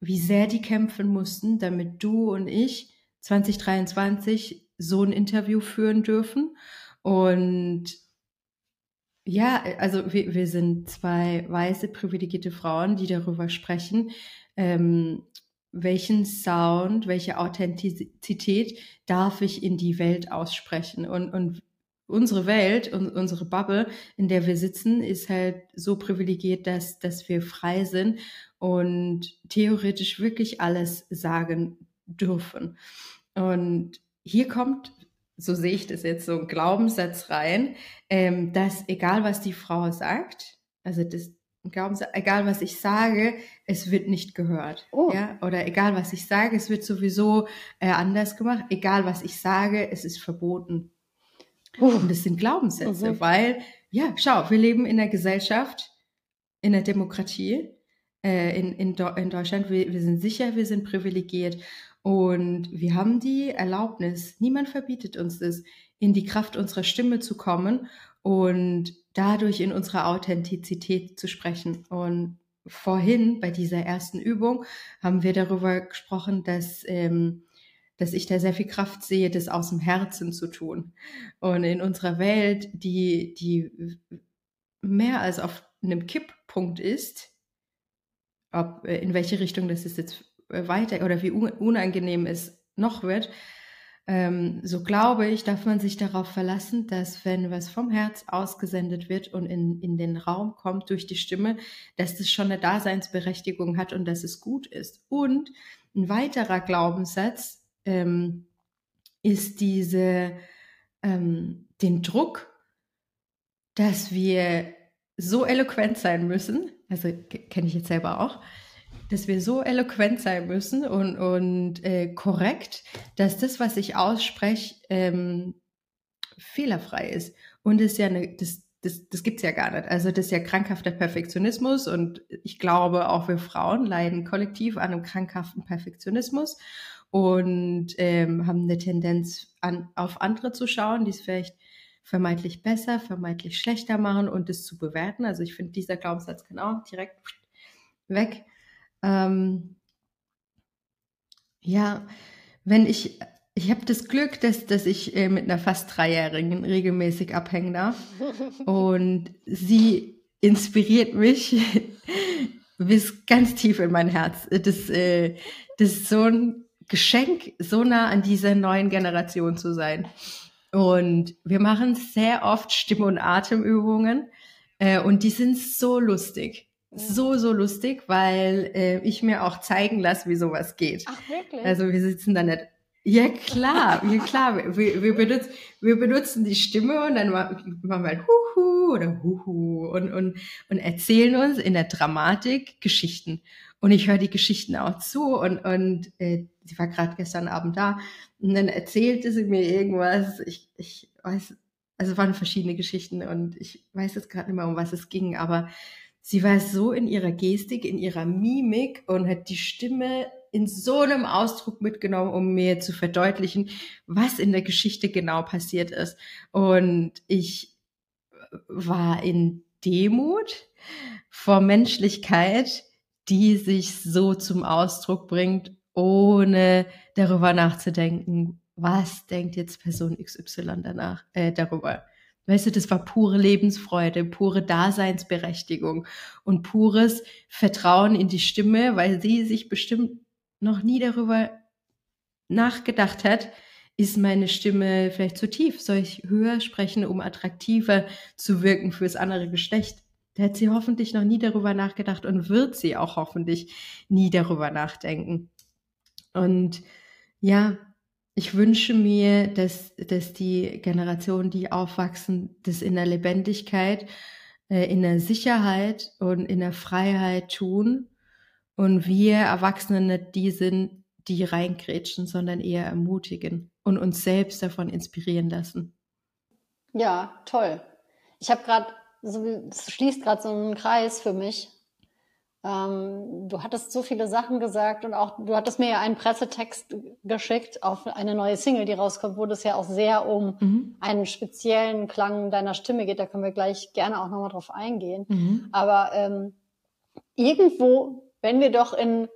wie sehr die kämpfen mussten, damit du und ich 2023 so ein Interview führen dürfen. Und ja, also wir, wir sind zwei weiße, privilegierte Frauen, die darüber sprechen, ähm, welchen Sound, welche Authentizität darf ich in die Welt aussprechen. Und, und unsere Welt und unsere Bubble, in der wir sitzen, ist halt so privilegiert, dass, dass wir frei sind und theoretisch wirklich alles sagen dürfen. Und hier kommt, so sehe ich das jetzt, so ein Glaubenssatz rein, ähm, dass egal was die Frau sagt, also das, glauben Sie, egal was ich sage, es wird nicht gehört. Oh. Ja? Oder egal was ich sage, es wird sowieso äh, anders gemacht. Egal was ich sage, es ist verboten. Und das sind Glaubenssätze, mhm. weil, ja, schau, wir leben in einer Gesellschaft, in der Demokratie, äh, in, in, in Deutschland. Wir, wir sind sicher, wir sind privilegiert. Und wir haben die Erlaubnis, niemand verbietet uns das, in die Kraft unserer Stimme zu kommen und dadurch in unserer Authentizität zu sprechen. Und vorhin bei dieser ersten Übung haben wir darüber gesprochen, dass, ähm, dass ich da sehr viel Kraft sehe, das aus dem Herzen zu tun. Und in unserer Welt, die, die mehr als auf einem Kipppunkt ist, ob äh, in welche Richtung das ist jetzt äh, weiter oder wie unangenehm es noch wird, ähm, so glaube ich, darf man sich darauf verlassen, dass wenn was vom Herz ausgesendet wird und in, in den Raum kommt durch die Stimme, dass das schon eine Daseinsberechtigung hat und dass es gut ist. Und ein weiterer Glaubenssatz ähm, ist diese, ähm, den Druck, dass wir so eloquent sein müssen, also kenne ich jetzt selber auch, dass wir so eloquent sein müssen und, und äh, korrekt, dass das, was ich ausspreche, ähm, fehlerfrei ist. Und das ja eine, das, das, das gibt es ja gar nicht. Also das ist ja krankhafter Perfektionismus und ich glaube, auch wir Frauen leiden kollektiv an einem krankhaften Perfektionismus und ähm, haben eine Tendenz, an, auf andere zu schauen, die es vielleicht vermeintlich besser, vermeintlich schlechter machen und es zu bewerten. Also ich finde, dieser Glaubenssatz kann auch direkt weg. Ähm, ja, wenn ich, ich habe das Glück, dass, dass ich äh, mit einer fast Dreijährigen regelmäßig abhängen darf und sie inspiriert mich bis ganz tief in mein Herz. Das, äh, das ist so ein Geschenk, so nah an dieser neuen Generation zu sein. Und wir machen sehr oft Stimme- und Atemübungen äh, und die sind so lustig. So, so lustig, weil äh, ich mir auch zeigen lasse, wie sowas geht. Ach, wirklich? Also wir sitzen da nicht. Ja, klar, ja, klar. Wir, wir, benutzen, wir benutzen die Stimme und dann machen wir halt Huhu oder Huhu und, und, und erzählen uns in der Dramatik Geschichten. Und ich höre die Geschichten auch zu und, und äh, sie war gerade gestern Abend da und dann erzählte sie mir irgendwas. Ich, ich weiß, also waren verschiedene Geschichten und ich weiß jetzt gerade nicht mehr, um was es ging, aber sie war so in ihrer Gestik, in ihrer Mimik und hat die Stimme in so einem Ausdruck mitgenommen, um mir zu verdeutlichen, was in der Geschichte genau passiert ist. Und ich war in Demut vor Menschlichkeit, die sich so zum Ausdruck bringt, ohne darüber nachzudenken, was denkt jetzt Person XY danach, äh, darüber. Weißt du, das war pure Lebensfreude, pure Daseinsberechtigung und pures Vertrauen in die Stimme, weil sie sich bestimmt noch nie darüber nachgedacht hat, ist meine Stimme vielleicht zu tief? Soll ich höher sprechen, um attraktiver zu wirken fürs andere Geschlecht? Da hat sie hoffentlich noch nie darüber nachgedacht und wird sie auch hoffentlich nie darüber nachdenken. Und ja, ich wünsche mir, dass, dass die Generationen, die aufwachsen, das in der Lebendigkeit, äh, in der Sicherheit und in der Freiheit tun. Und wir Erwachsene nicht die sind, die reingrätschen, sondern eher ermutigen und uns selbst davon inspirieren lassen. Ja, toll. Ich habe gerade so, es schließt gerade so einen Kreis für mich. Ähm, du hattest so viele Sachen gesagt und auch du hattest mir ja einen Pressetext geschickt auf eine neue Single, die rauskommt, wo das ja auch sehr um mhm. einen speziellen Klang deiner Stimme geht. Da können wir gleich gerne auch nochmal drauf eingehen. Mhm. Aber ähm, irgendwo, wenn wir doch in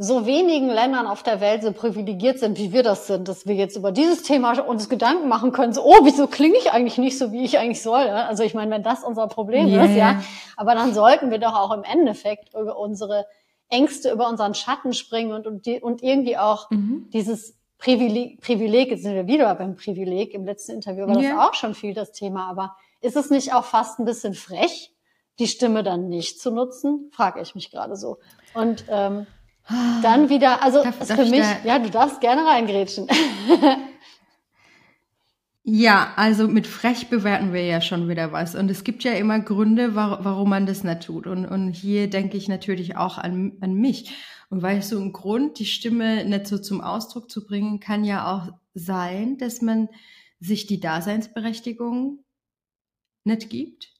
so wenigen Ländern auf der Welt so privilegiert sind, wie wir das sind, dass wir jetzt über dieses Thema uns Gedanken machen können, so, oh, wieso klinge ich eigentlich nicht so, wie ich eigentlich soll? Also ich meine, wenn das unser Problem yeah. ist, ja, aber dann sollten wir doch auch im Endeffekt über unsere Ängste, über unseren Schatten springen und, und, die, und irgendwie auch mhm. dieses Privileg, Privileg, jetzt sind wir wieder beim Privileg, im letzten Interview war yeah. das auch schon viel das Thema, aber ist es nicht auch fast ein bisschen frech, die Stimme dann nicht zu nutzen? Frage ich mich gerade so. Und ähm, dann wieder, also darf, ist für mich, ja, du darfst gerne reingrätschen. ja, also mit frech bewerten wir ja schon wieder was. Und es gibt ja immer Gründe, warum man das nicht tut. Und, und hier denke ich natürlich auch an, an mich. Und weißt du, ein Grund, die Stimme nicht so zum Ausdruck zu bringen, kann ja auch sein, dass man sich die Daseinsberechtigung nicht gibt.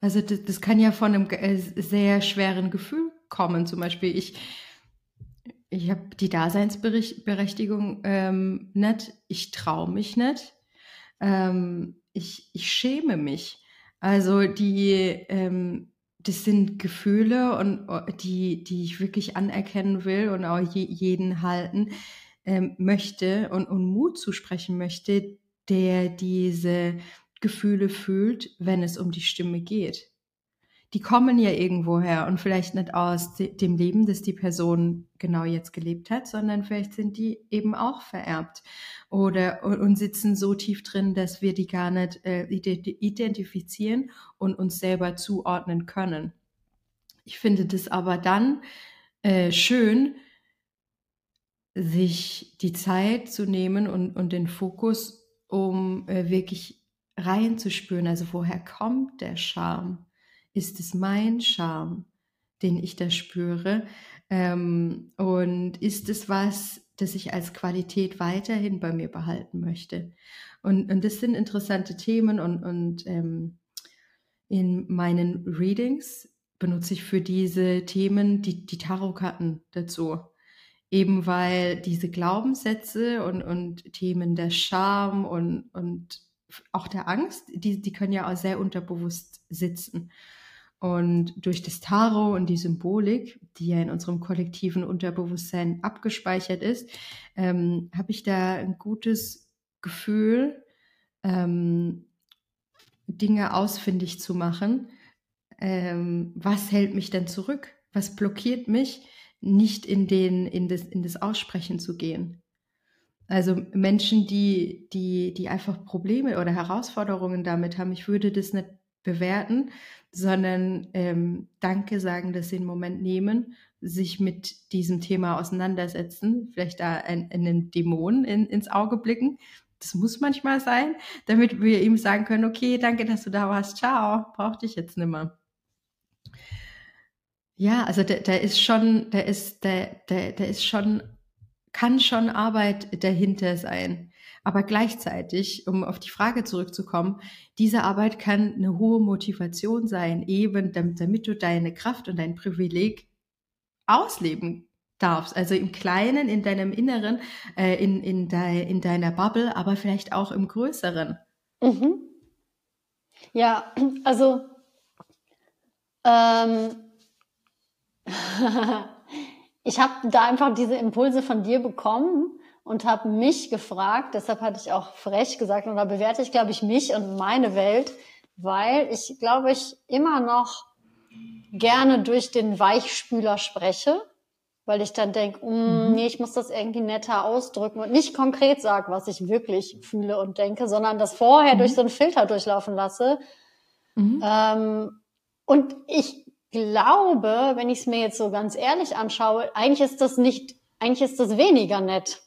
Also das, das kann ja von einem äh, sehr schweren Gefühl kommen. Zum Beispiel, ich ich habe die Daseinsberechtigung ähm, nicht, ich traue mich nicht, ähm, ich, ich schäme mich. Also die, ähm, das sind Gefühle und oh, die, die ich wirklich anerkennen will und auch je, jeden halten ähm, möchte und, und Mut zusprechen möchte, der diese Gefühle fühlt, wenn es um die Stimme geht die kommen ja irgendwo her und vielleicht nicht aus dem Leben, das die Person genau jetzt gelebt hat, sondern vielleicht sind die eben auch vererbt oder und sitzen so tief drin, dass wir die gar nicht äh, identifizieren und uns selber zuordnen können. Ich finde das aber dann äh, schön, sich die Zeit zu nehmen und, und den Fokus, um äh, wirklich reinzuspüren. Also woher kommt der Charme? Ist es mein Charme, den ich da spüre? Ähm, und ist es was, das ich als Qualität weiterhin bei mir behalten möchte? Und, und das sind interessante Themen und, und ähm, in meinen Readings benutze ich für diese Themen die, die Tarotkarten dazu. Eben weil diese Glaubenssätze und, und Themen der Scham und, und auch der Angst, die, die können ja auch sehr unterbewusst sitzen. Und durch das Tarot und die Symbolik, die ja in unserem kollektiven Unterbewusstsein abgespeichert ist, ähm, habe ich da ein gutes Gefühl, ähm, Dinge ausfindig zu machen. Ähm, was hält mich denn zurück? Was blockiert mich, nicht in, den, in, das, in das Aussprechen zu gehen? Also Menschen, die, die, die einfach Probleme oder Herausforderungen damit haben, ich würde das nicht bewerten, sondern ähm, Danke sagen, dass sie einen Moment nehmen, sich mit diesem Thema auseinandersetzen, vielleicht da ein, einen Dämon in, ins Auge blicken. Das muss manchmal sein, damit wir ihm sagen können, okay, danke, dass du da warst, ciao, brauch dich jetzt nimmer. Ja, also da, da ist schon, da ist, da, da, da ist schon, kann schon Arbeit dahinter sein. Aber gleichzeitig, um auf die Frage zurückzukommen, diese Arbeit kann eine hohe Motivation sein, eben damit, damit du deine Kraft und dein Privileg ausleben darfst. Also im Kleinen, in deinem Inneren, äh, in, in, de, in deiner Bubble, aber vielleicht auch im Größeren. Mhm. Ja, also ähm, ich habe da einfach diese Impulse von dir bekommen und habe mich gefragt, deshalb hatte ich auch frech gesagt, und da bewerte ich, glaube ich, mich und meine Welt, weil ich, glaube ich, immer noch gerne durch den Weichspüler spreche, weil ich dann denke, mm, mhm. nee, ich muss das irgendwie netter ausdrücken und nicht konkret sage, was ich wirklich fühle und denke, sondern das vorher mhm. durch so einen Filter durchlaufen lasse. Mhm. Ähm, und ich glaube, wenn ich es mir jetzt so ganz ehrlich anschaue, eigentlich ist das nicht, eigentlich ist das weniger nett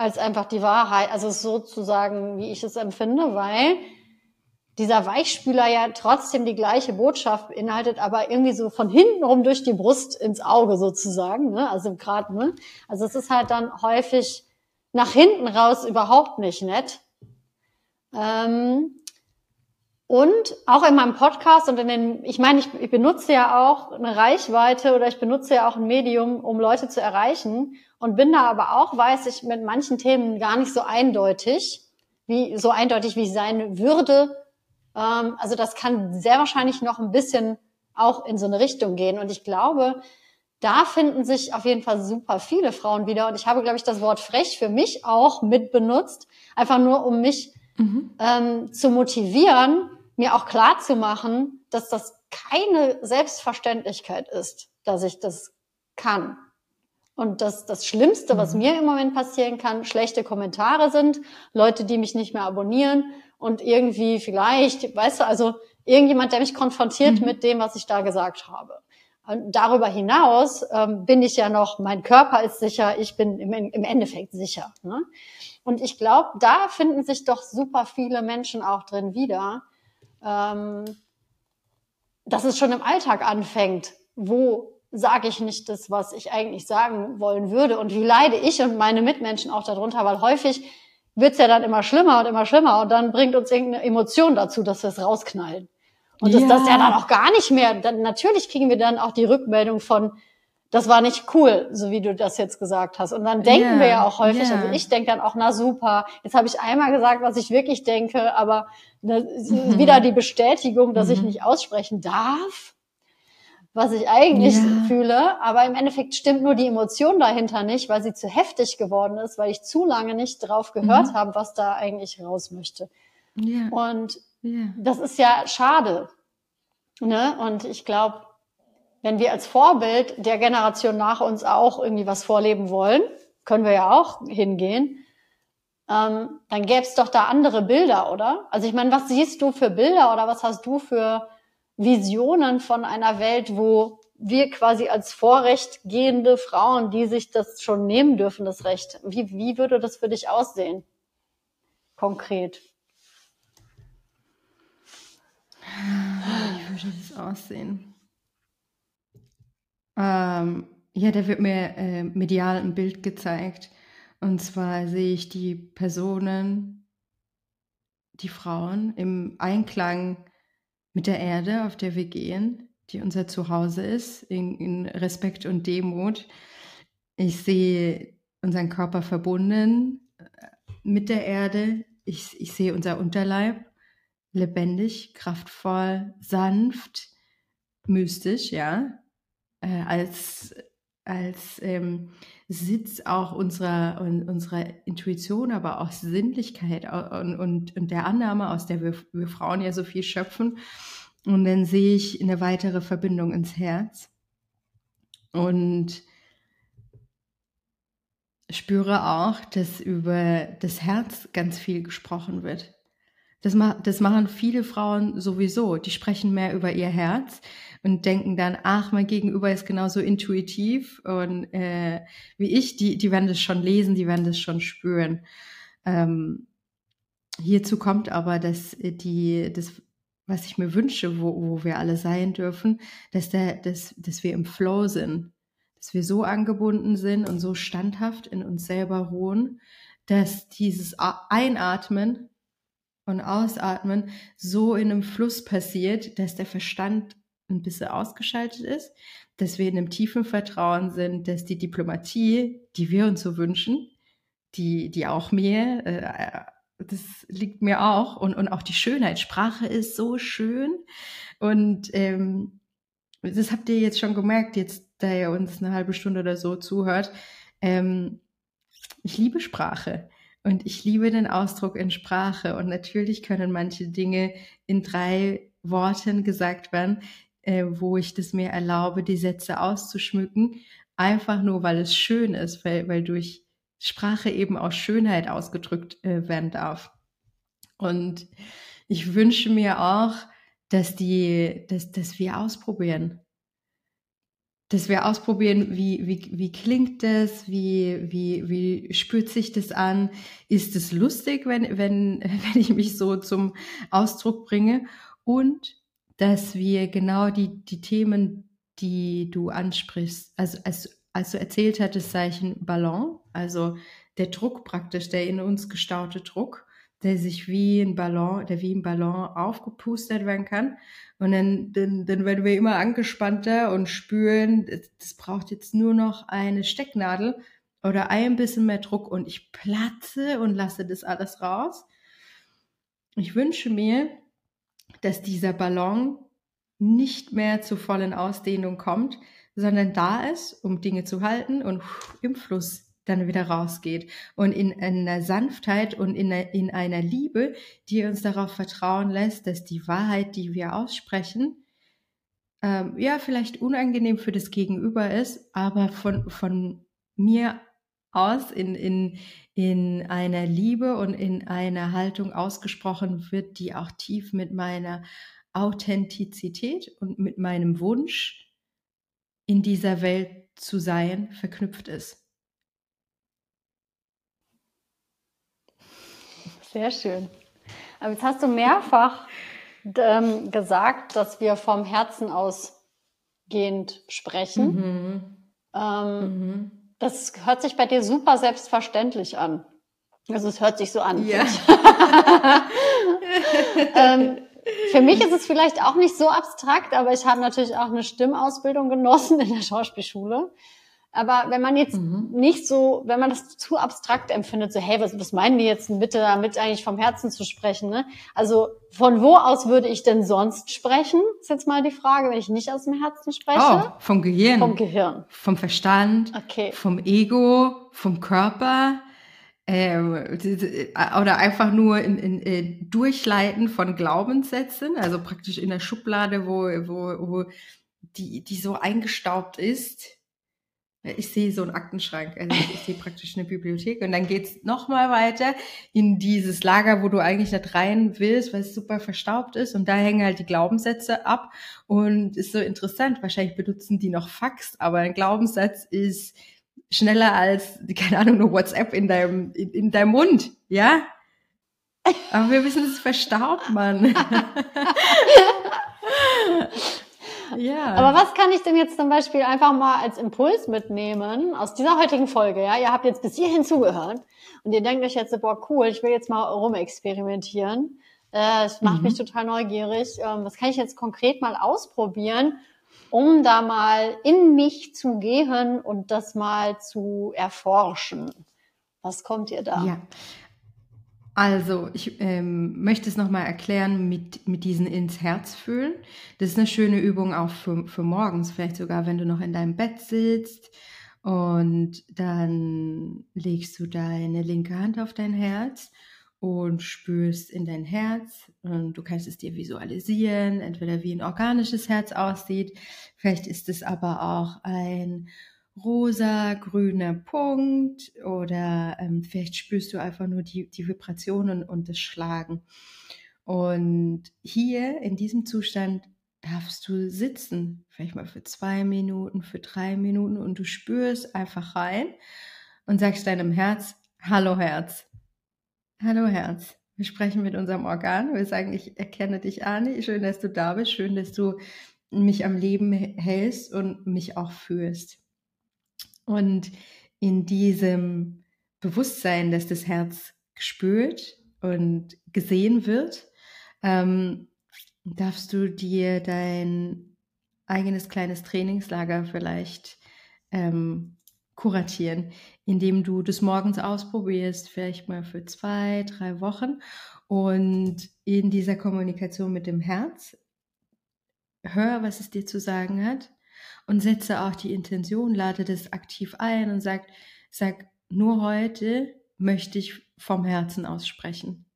als einfach die Wahrheit, also sozusagen, wie ich es empfinde, weil dieser Weichspüler ja trotzdem die gleiche Botschaft beinhaltet, aber irgendwie so von hinten rum durch die Brust ins Auge sozusagen, ne? also gerade, ne? also es ist halt dann häufig nach hinten raus überhaupt nicht nett. Ähm, und auch in meinem Podcast und in den, ich meine, ich, ich benutze ja auch eine Reichweite oder ich benutze ja auch ein Medium, um Leute zu erreichen und bin da aber auch, weiß ich, mit manchen Themen gar nicht so eindeutig, wie, so eindeutig, wie ich sein würde. Ähm, also das kann sehr wahrscheinlich noch ein bisschen auch in so eine Richtung gehen. Und ich glaube, da finden sich auf jeden Fall super viele Frauen wieder. Und ich habe, glaube ich, das Wort frech für mich auch mit benutzt, einfach nur, um mich mhm. ähm, zu motivieren, mir auch klar zu machen, dass das keine Selbstverständlichkeit ist, dass ich das kann. Und dass das Schlimmste, was mhm. mir im Moment passieren kann, schlechte Kommentare sind, Leute, die mich nicht mehr abonnieren und irgendwie vielleicht, weißt du, also irgendjemand, der mich konfrontiert mhm. mit dem, was ich da gesagt habe. Und darüber hinaus ähm, bin ich ja noch, mein Körper ist sicher, ich bin im, im Endeffekt sicher. Ne? Und ich glaube, da finden sich doch super viele Menschen auch drin wieder, ähm, dass es schon im Alltag anfängt. Wo sage ich nicht das, was ich eigentlich sagen wollen würde? Und wie leide ich und meine Mitmenschen auch darunter? Weil häufig wird's ja dann immer schlimmer und immer schlimmer und dann bringt uns irgendeine Emotion dazu, dass wir es rausknallen. Und ja. das, das ja dann auch gar nicht mehr. Dann, natürlich kriegen wir dann auch die Rückmeldung von, das war nicht cool, so wie du das jetzt gesagt hast. Und dann denken yeah, wir ja auch häufig, yeah. also ich denke dann auch, na super, jetzt habe ich einmal gesagt, was ich wirklich denke, aber mhm. wieder die Bestätigung, dass mhm. ich nicht aussprechen darf, was ich eigentlich yeah. fühle. Aber im Endeffekt stimmt nur die Emotion dahinter nicht, weil sie zu heftig geworden ist, weil ich zu lange nicht drauf gehört mhm. habe, was da eigentlich raus möchte. Und das ist ja schade. Ne? Und ich glaube, wenn wir als Vorbild der Generation nach uns auch irgendwie was vorleben wollen, können wir ja auch hingehen, ähm, dann gäbe es doch da andere Bilder, oder? Also ich meine, was siehst du für Bilder oder was hast du für Visionen von einer Welt, wo wir quasi als Vorrecht gehende Frauen, die sich das schon nehmen dürfen, das Recht, wie, wie würde das für dich aussehen? Konkret. soll das aussehen? Ähm, ja, da wird mir äh, medial ein Bild gezeigt. Und zwar sehe ich die Personen, die Frauen im Einklang mit der Erde, auf der wir gehen, die unser Zuhause ist, in, in Respekt und Demut. Ich sehe unseren Körper verbunden äh, mit der Erde. Ich, ich sehe unser Unterleib lebendig, kraftvoll, sanft, mystisch, ja, äh, als, als ähm, Sitz auch unserer, unserer Intuition, aber auch Sinnlichkeit und, und, und der Annahme, aus der wir, wir Frauen ja so viel schöpfen. Und dann sehe ich eine weitere Verbindung ins Herz und spüre auch, dass über das Herz ganz viel gesprochen wird. Das, ma das machen viele Frauen sowieso. Die sprechen mehr über ihr Herz und denken dann, ach, mein Gegenüber ist genauso intuitiv und äh, wie ich, die, die werden das schon lesen, die werden das schon spüren. Ähm, hierzu kommt aber, dass die, das, was ich mir wünsche, wo, wo wir alle sein dürfen, dass, der, dass, dass wir im Flow sind, dass wir so angebunden sind und so standhaft in uns selber ruhen, dass dieses Einatmen und Ausatmen so in einem Fluss passiert, dass der Verstand ein bisschen ausgeschaltet ist, dass wir in einem tiefen Vertrauen sind, dass die Diplomatie, die wir uns so wünschen, die, die auch mir, äh, das liegt mir auch, und, und auch die Schönheit. Sprache ist so schön. Und ähm, das habt ihr jetzt schon gemerkt, jetzt da ihr uns eine halbe Stunde oder so zuhört. Ähm, ich liebe Sprache. Und ich liebe den Ausdruck in Sprache. Und natürlich können manche Dinge in drei Worten gesagt werden, äh, wo ich das mir erlaube, die Sätze auszuschmücken. Einfach nur, weil es schön ist, weil, weil durch Sprache eben auch Schönheit ausgedrückt äh, werden darf. Und ich wünsche mir auch, dass die, dass, dass wir ausprobieren dass wir ausprobieren, wie, wie, wie klingt das, wie, wie, wie spürt sich das an, ist es lustig, wenn, wenn, wenn ich mich so zum Ausdruck bringe? Und dass wir genau die, die Themen, die du ansprichst, also als, als du erzählt hattest, sei ich ein Ballon, also der Druck praktisch, der in uns gestaute Druck, der sich wie ein Ballon, der wie ein Ballon aufgepustet werden kann. Und dann, dann, dann werden wir immer angespannter und spüren, das braucht jetzt nur noch eine Stecknadel oder ein bisschen mehr Druck und ich platze und lasse das alles raus. Ich wünsche mir, dass dieser Ballon nicht mehr zur vollen Ausdehnung kommt, sondern da ist, um Dinge zu halten und im Fluss dann wieder rausgeht. Und in einer Sanftheit und in einer, in einer Liebe, die uns darauf vertrauen lässt, dass die Wahrheit, die wir aussprechen, ähm, ja, vielleicht unangenehm für das Gegenüber ist, aber von, von mir aus in, in, in einer Liebe und in einer Haltung ausgesprochen wird, die auch tief mit meiner Authentizität und mit meinem Wunsch in dieser Welt zu sein verknüpft ist. Sehr schön. Aber jetzt hast du mehrfach ähm, gesagt, dass wir vom Herzen ausgehend sprechen. Mhm. Ähm, mhm. Das hört sich bei dir super selbstverständlich an. Also es hört sich so an. Ja. ähm, für mich ist es vielleicht auch nicht so abstrakt, aber ich habe natürlich auch eine Stimmausbildung genossen in der Schauspielschule. Aber wenn man jetzt mhm. nicht so, wenn man das zu abstrakt empfindet, so, hey, was, was meinen die jetzt bitte damit eigentlich vom Herzen zu sprechen? Ne? Also von wo aus würde ich denn sonst sprechen? Ist jetzt mal die Frage, wenn ich nicht aus dem Herzen spreche. Oh, vom Gehirn. Vom Gehirn. Vom Verstand. Okay. Vom Ego, vom Körper. Ähm, oder einfach nur in, in, in äh, Durchleiten von Glaubenssätzen, also praktisch in der Schublade, wo, wo, wo die, die so eingestaubt ist ich sehe so einen Aktenschrank, also ich sehe praktisch eine Bibliothek und dann geht's noch mal weiter in dieses Lager, wo du eigentlich nicht rein willst, weil es super verstaubt ist und da hängen halt die Glaubenssätze ab und ist so interessant, wahrscheinlich benutzen die noch Fax, aber ein Glaubenssatz ist schneller als, keine Ahnung, nur WhatsApp in deinem, in, in deinem Mund, ja? Aber wir wissen, es ist verstaubt, Mann. Ja. Aber was kann ich denn jetzt zum Beispiel einfach mal als Impuls mitnehmen aus dieser heutigen Folge? Ja, ihr habt jetzt bis hierhin zugehört und ihr denkt euch jetzt, boah, cool, ich will jetzt mal rumexperimentieren. Äh, es macht mhm. mich total neugierig. Ähm, was kann ich jetzt konkret mal ausprobieren, um da mal in mich zu gehen und das mal zu erforschen? Was kommt ihr da? Ja. Also, ich ähm, möchte es nochmal erklären mit, mit diesen ins Herz fühlen. Das ist eine schöne Übung auch für, für morgens, vielleicht sogar, wenn du noch in deinem Bett sitzt und dann legst du deine linke Hand auf dein Herz und spürst in dein Herz. Und du kannst es dir visualisieren, entweder wie ein organisches Herz aussieht, vielleicht ist es aber auch ein rosa, grüner Punkt oder ähm, vielleicht spürst du einfach nur die, die Vibrationen und das Schlagen. Und hier in diesem Zustand darfst du sitzen, vielleicht mal für zwei Minuten, für drei Minuten und du spürst einfach rein und sagst deinem Herz, hallo Herz, hallo Herz. Wir sprechen mit unserem Organ. Wir sagen, ich erkenne dich, Ani. Schön, dass du da bist. Schön, dass du mich am Leben hältst und mich auch führst. Und in diesem Bewusstsein, dass das Herz gespürt und gesehen wird, ähm, darfst du dir dein eigenes kleines Trainingslager vielleicht ähm, kuratieren, indem du das morgens ausprobierst, vielleicht mal für zwei, drei Wochen. Und in dieser Kommunikation mit dem Herz hör, was es dir zu sagen hat und setze auch die Intention, lade das aktiv ein und sag, sag, nur heute möchte ich vom Herzen aussprechen.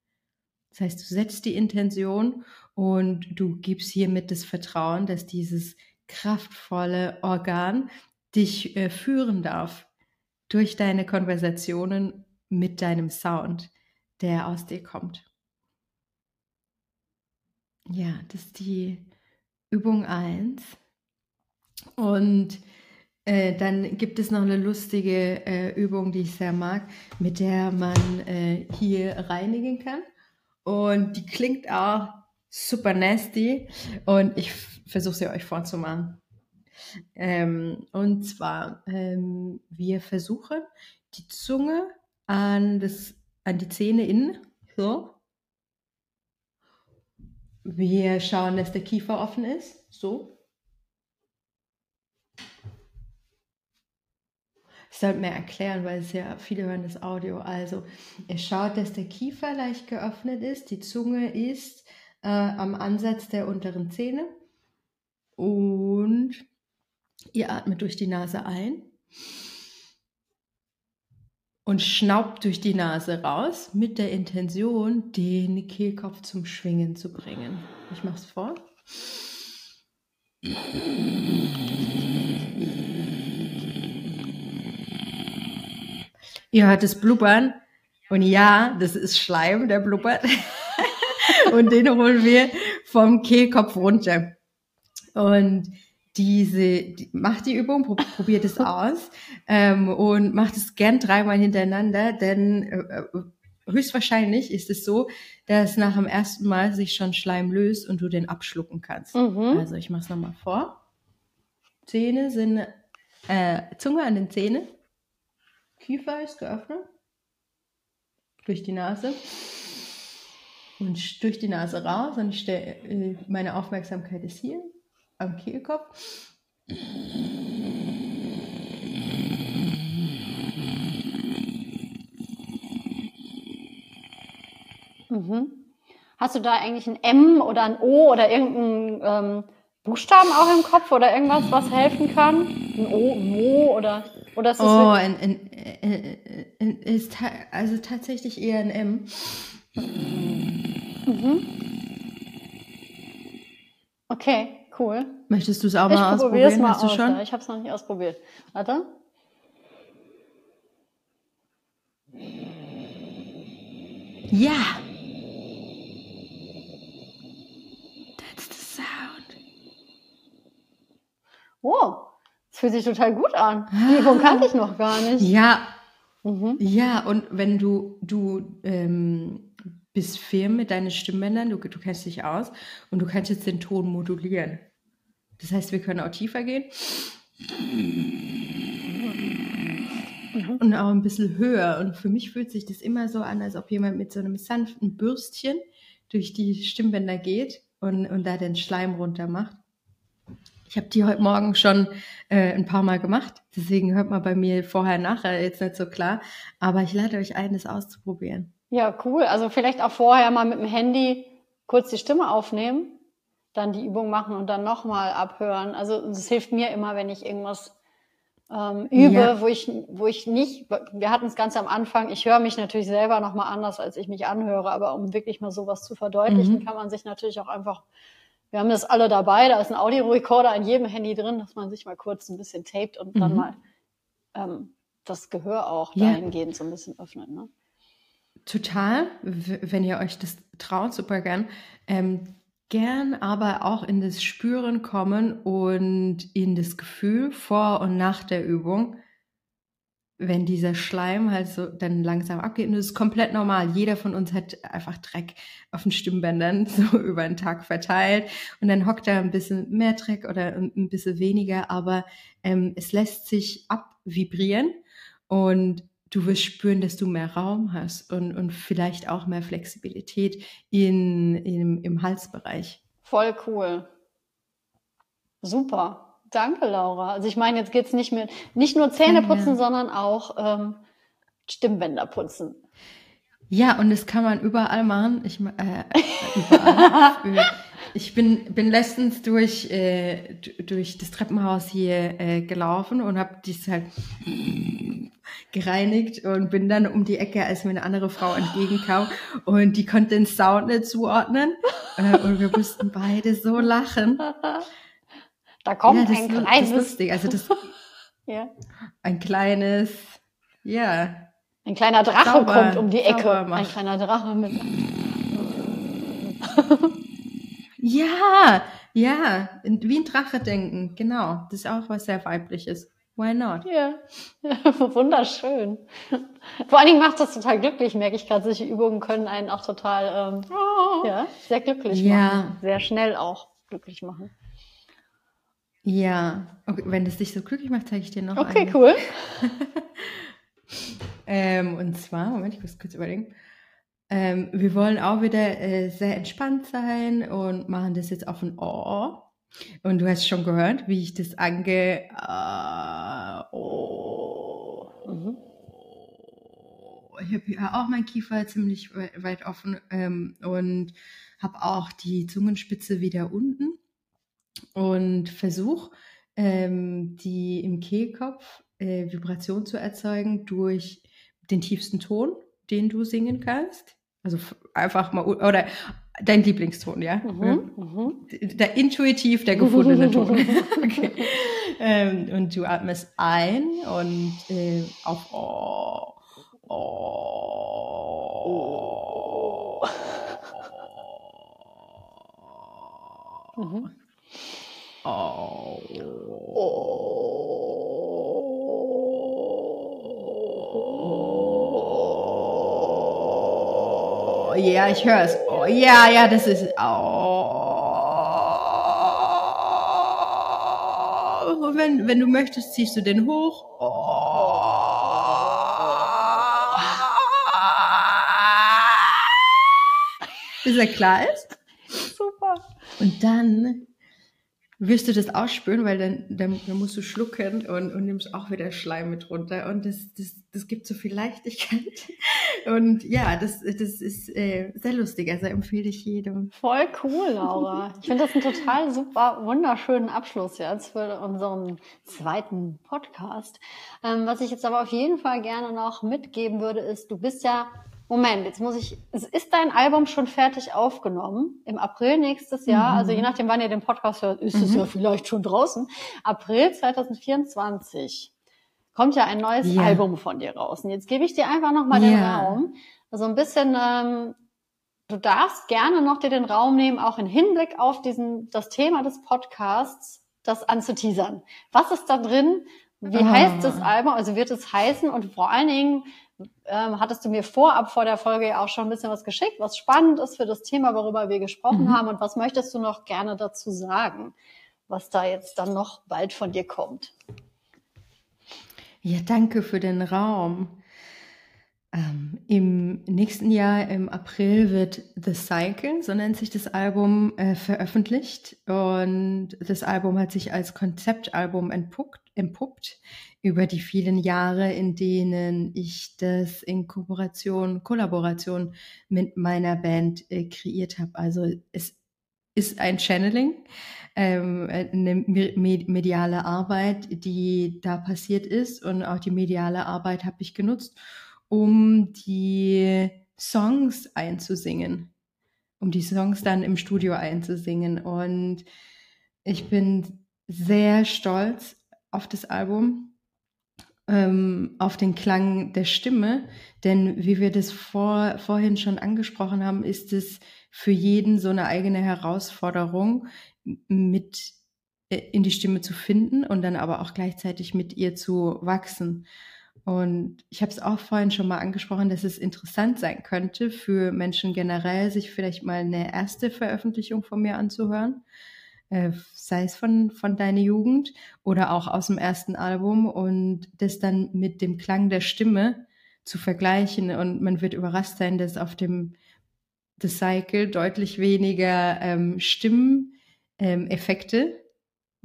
Das heißt, du setzt die Intention und du gibst hiermit das Vertrauen, dass dieses kraftvolle Organ dich äh, führen darf durch deine Konversationen mit deinem Sound, der aus dir kommt. Ja, das ist die Übung 1. Und äh, dann gibt es noch eine lustige äh, Übung, die ich sehr mag, mit der man äh, hier reinigen kann. Und die klingt auch super nasty und ich versuche sie euch vorzumachen. Ähm, und zwar, ähm, wir versuchen die Zunge an, das, an die Zähne innen, so. Wir schauen, dass der Kiefer offen ist, so. Ich sollte mehr erklären, weil es ja viele hören das Audio. Also, ihr schaut, dass der Kiefer leicht geöffnet ist, die Zunge ist äh, am Ansatz der unteren Zähne und ihr atmet durch die Nase ein und schnaubt durch die Nase raus mit der Intention, den Kehlkopf zum Schwingen zu bringen. Ich mache es vor. Ihr hört es blubbern. Und ja, das ist Schleim, der blubbert. und den holen wir vom Kehlkopf runter. Und diese, die, macht die Übung, probiert es aus ähm, und macht es gern dreimal hintereinander, denn äh, äh, höchstwahrscheinlich ist es so, dass nach dem ersten Mal sich schon Schleim löst und du den abschlucken kannst. Mhm. Also ich mache es nochmal vor. Zähne sind, äh, Zunge an den Zähnen. Kiefer ist geöffnet. Durch die Nase. Und durch die Nase raus. Und ich stelle, äh, meine Aufmerksamkeit ist hier, am Kehlkopf. Mhm. Hast du da eigentlich ein M oder ein O oder irgendeinen ähm, Buchstaben auch im Kopf oder irgendwas, was helfen kann? Ein O, ein Mo oder oder ist es oh, ein, ein, ist ta also tatsächlich eher ein M. Mhm. Okay, cool. Möchtest du es auch ich mal ausprobieren? Mal Hast du aus, schon? Ja. Ich habe es noch nicht ausprobiert. Warte. Ja. That's the sound. Oh, das fühlt sich total gut an. Die Übung kannte ich noch gar nicht. Ja. Mhm. Ja, und wenn du, du ähm, bist firm mit deinen Stimmbändern, du, du kennst dich aus und du kannst jetzt den Ton modulieren. Das heißt, wir können auch tiefer gehen und auch ein bisschen höher. Und für mich fühlt sich das immer so an, als ob jemand mit so einem sanften Bürstchen durch die Stimmbänder geht und, und da den Schleim runter macht. Ich habe die heute Morgen schon äh, ein paar Mal gemacht, deswegen hört man bei mir vorher, nachher jetzt nicht so klar. Aber ich lade euch ein, das auszuprobieren. Ja, cool. Also vielleicht auch vorher mal mit dem Handy kurz die Stimme aufnehmen, dann die Übung machen und dann nochmal abhören. Also das hilft mir immer, wenn ich irgendwas ähm, übe, ja. wo ich wo ich nicht, wir hatten es ganz am Anfang, ich höre mich natürlich selber nochmal anders, als ich mich anhöre, aber um wirklich mal sowas zu verdeutlichen, mhm. kann man sich natürlich auch einfach wir haben das alle dabei, da ist ein Audiorekorder in jedem Handy drin, dass man sich mal kurz ein bisschen taped und mhm. dann mal ähm, das Gehör auch ja. dahingehend so ein bisschen öffnet. Ne? Total, wenn ihr euch das traut, super gern. Ähm, gern aber auch in das Spüren kommen und in das Gefühl vor und nach der Übung wenn dieser Schleim halt so dann langsam abgeht. Und das ist komplett normal. Jeder von uns hat einfach Dreck auf den Stimmbändern so über den Tag verteilt. Und dann hockt da ein bisschen mehr Dreck oder ein bisschen weniger, aber ähm, es lässt sich abvibrieren und du wirst spüren, dass du mehr Raum hast und, und vielleicht auch mehr Flexibilität in, in, im Halsbereich. Voll cool. Super. Danke, Laura. Also ich meine, jetzt geht's nicht mehr, nicht nur Zähne putzen, ja. sondern auch ähm, Stimmbänder putzen. Ja, und das kann man überall machen. Ich, äh, überall. ich bin, bin letztens durch, äh, durch das Treppenhaus hier äh, gelaufen und habe dies halt gereinigt und bin dann um die Ecke, als mir eine andere Frau entgegenkam und die konnte den Sound nicht zuordnen äh, und wir mussten beide so lachen. Da kommt ja, ein kleines. Das ist lustig. Also das, ja. Ein kleines, ja. Ein kleiner Drache Sauber, kommt um die Ecke. Ein kleiner Drache mit. ja, ja. Wie ein Drache denken. Genau. Das ist auch was sehr weibliches. Why not? Ja, wunderschön. Vor allen Dingen macht das total glücklich, merke ich gerade. Solche Übungen können einen auch total, ähm, oh. ja, sehr glücklich ja. machen. Sehr schnell auch glücklich machen. Ja, okay, wenn das dich so glücklich macht, zeige ich dir noch Okay, eine. cool. ähm, und zwar, Moment, ich muss kurz überlegen. Ähm, wir wollen auch wieder äh, sehr entspannt sein und machen das jetzt auf ein Ohr. Und du hast schon gehört, wie ich das ange... Äh, oh. Mhm. Ich habe hier auch mein Kiefer ziemlich weit offen ähm, und habe auch die Zungenspitze wieder unten und versuch, ähm, die im Kehlkopf äh, Vibration zu erzeugen durch den tiefsten Ton, den du singen kannst. Also einfach mal, oder dein Lieblingston, ja? Mhm, mhm. Der intuitiv der gefundene Ton. okay. ähm, und du atmest ein und äh, auf oh, oh, oh. Mhm. Oh. oh. Ja, ich höre es. Oh, ja, ja, das ist. Oh. Wenn, wenn du möchtest, ziehst du den hoch. Oh. Bis er klar ist. Super. Und dann wirst du das ausspüren, weil dann, dann, dann musst du schlucken und, und nimmst auch wieder Schleim mit runter. Und das, das, das gibt so viel Leichtigkeit. Und ja, das, das ist äh, sehr lustig. Also empfehle ich jedem. Voll cool, Laura. Ich finde das einen total super, wunderschönen Abschluss jetzt für unseren zweiten Podcast. Ähm, was ich jetzt aber auf jeden Fall gerne noch mitgeben würde, ist, du bist ja Moment, jetzt muss ich, ist dein Album schon fertig aufgenommen? Im April nächstes Jahr, mhm. also je nachdem, wann ihr den Podcast hört, ist mhm. es ja vielleicht schon draußen. April 2024 kommt ja ein neues ja. Album von dir raus. Und jetzt gebe ich dir einfach nochmal ja. den Raum. Also ein bisschen, ähm, du darfst gerne noch dir den Raum nehmen, auch im Hinblick auf diesen, das Thema des Podcasts, das anzuteasern. Was ist da drin? Wie oh. heißt das Album? Also wird es heißen? Und vor allen Dingen, ähm, hattest du mir vorab vor der Folge ja auch schon ein bisschen was geschickt, was spannend ist für das Thema, worüber wir gesprochen mhm. haben. Und was möchtest du noch gerne dazu sagen, was da jetzt dann noch bald von dir kommt? Ja, danke für den Raum. Ähm, Im nächsten Jahr, im April, wird The Cycle, so nennt sich das Album, äh, veröffentlicht. Und das Album hat sich als Konzeptalbum entpuppt, entpuppt über die vielen Jahre, in denen ich das in Kooperation, Kollaboration mit meiner Band äh, kreiert habe. Also es ist ein Channeling, ähm, eine mediale Arbeit, die da passiert ist. Und auch die mediale Arbeit habe ich genutzt um die Songs einzusingen, um die Songs dann im Studio einzusingen. Und ich bin sehr stolz auf das Album, ähm, auf den Klang der Stimme, denn wie wir das vor, vorhin schon angesprochen haben, ist es für jeden so eine eigene Herausforderung, mit äh, in die Stimme zu finden und dann aber auch gleichzeitig mit ihr zu wachsen. Und ich habe es auch vorhin schon mal angesprochen, dass es interessant sein könnte für Menschen generell, sich vielleicht mal eine erste Veröffentlichung von mir anzuhören, äh, sei es von, von deiner Jugend oder auch aus dem ersten Album und das dann mit dem Klang der Stimme zu vergleichen. Und man wird überrascht sein, dass auf dem The Cycle deutlich weniger ähm, Stimmeffekte ähm,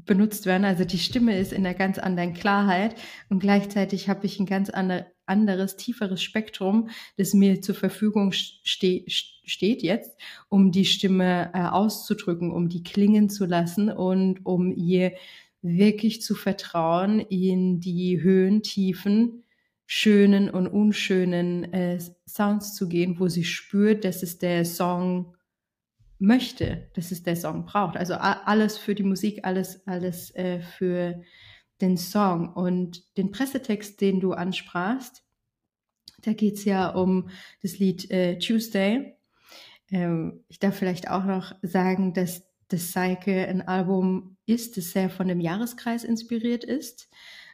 benutzt werden. Also die Stimme ist in einer ganz anderen Klarheit und gleichzeitig habe ich ein ganz andere, anderes, tieferes Spektrum, das mir zur Verfügung ste steht jetzt, um die Stimme äh, auszudrücken, um die klingen zu lassen und um ihr wirklich zu vertrauen in die Höhen, Tiefen, schönen und unschönen äh, Sounds zu gehen, wo sie spürt, dass es der Song möchte, dass es der Song braucht. Also alles für die Musik, alles, alles äh, für den Song. Und den Pressetext, den du ansprachst, da geht's ja um das Lied äh, Tuesday. Ähm, ich darf vielleicht auch noch sagen, dass The Cycle ein Album ist, das sehr von dem Jahreskreis inspiriert ist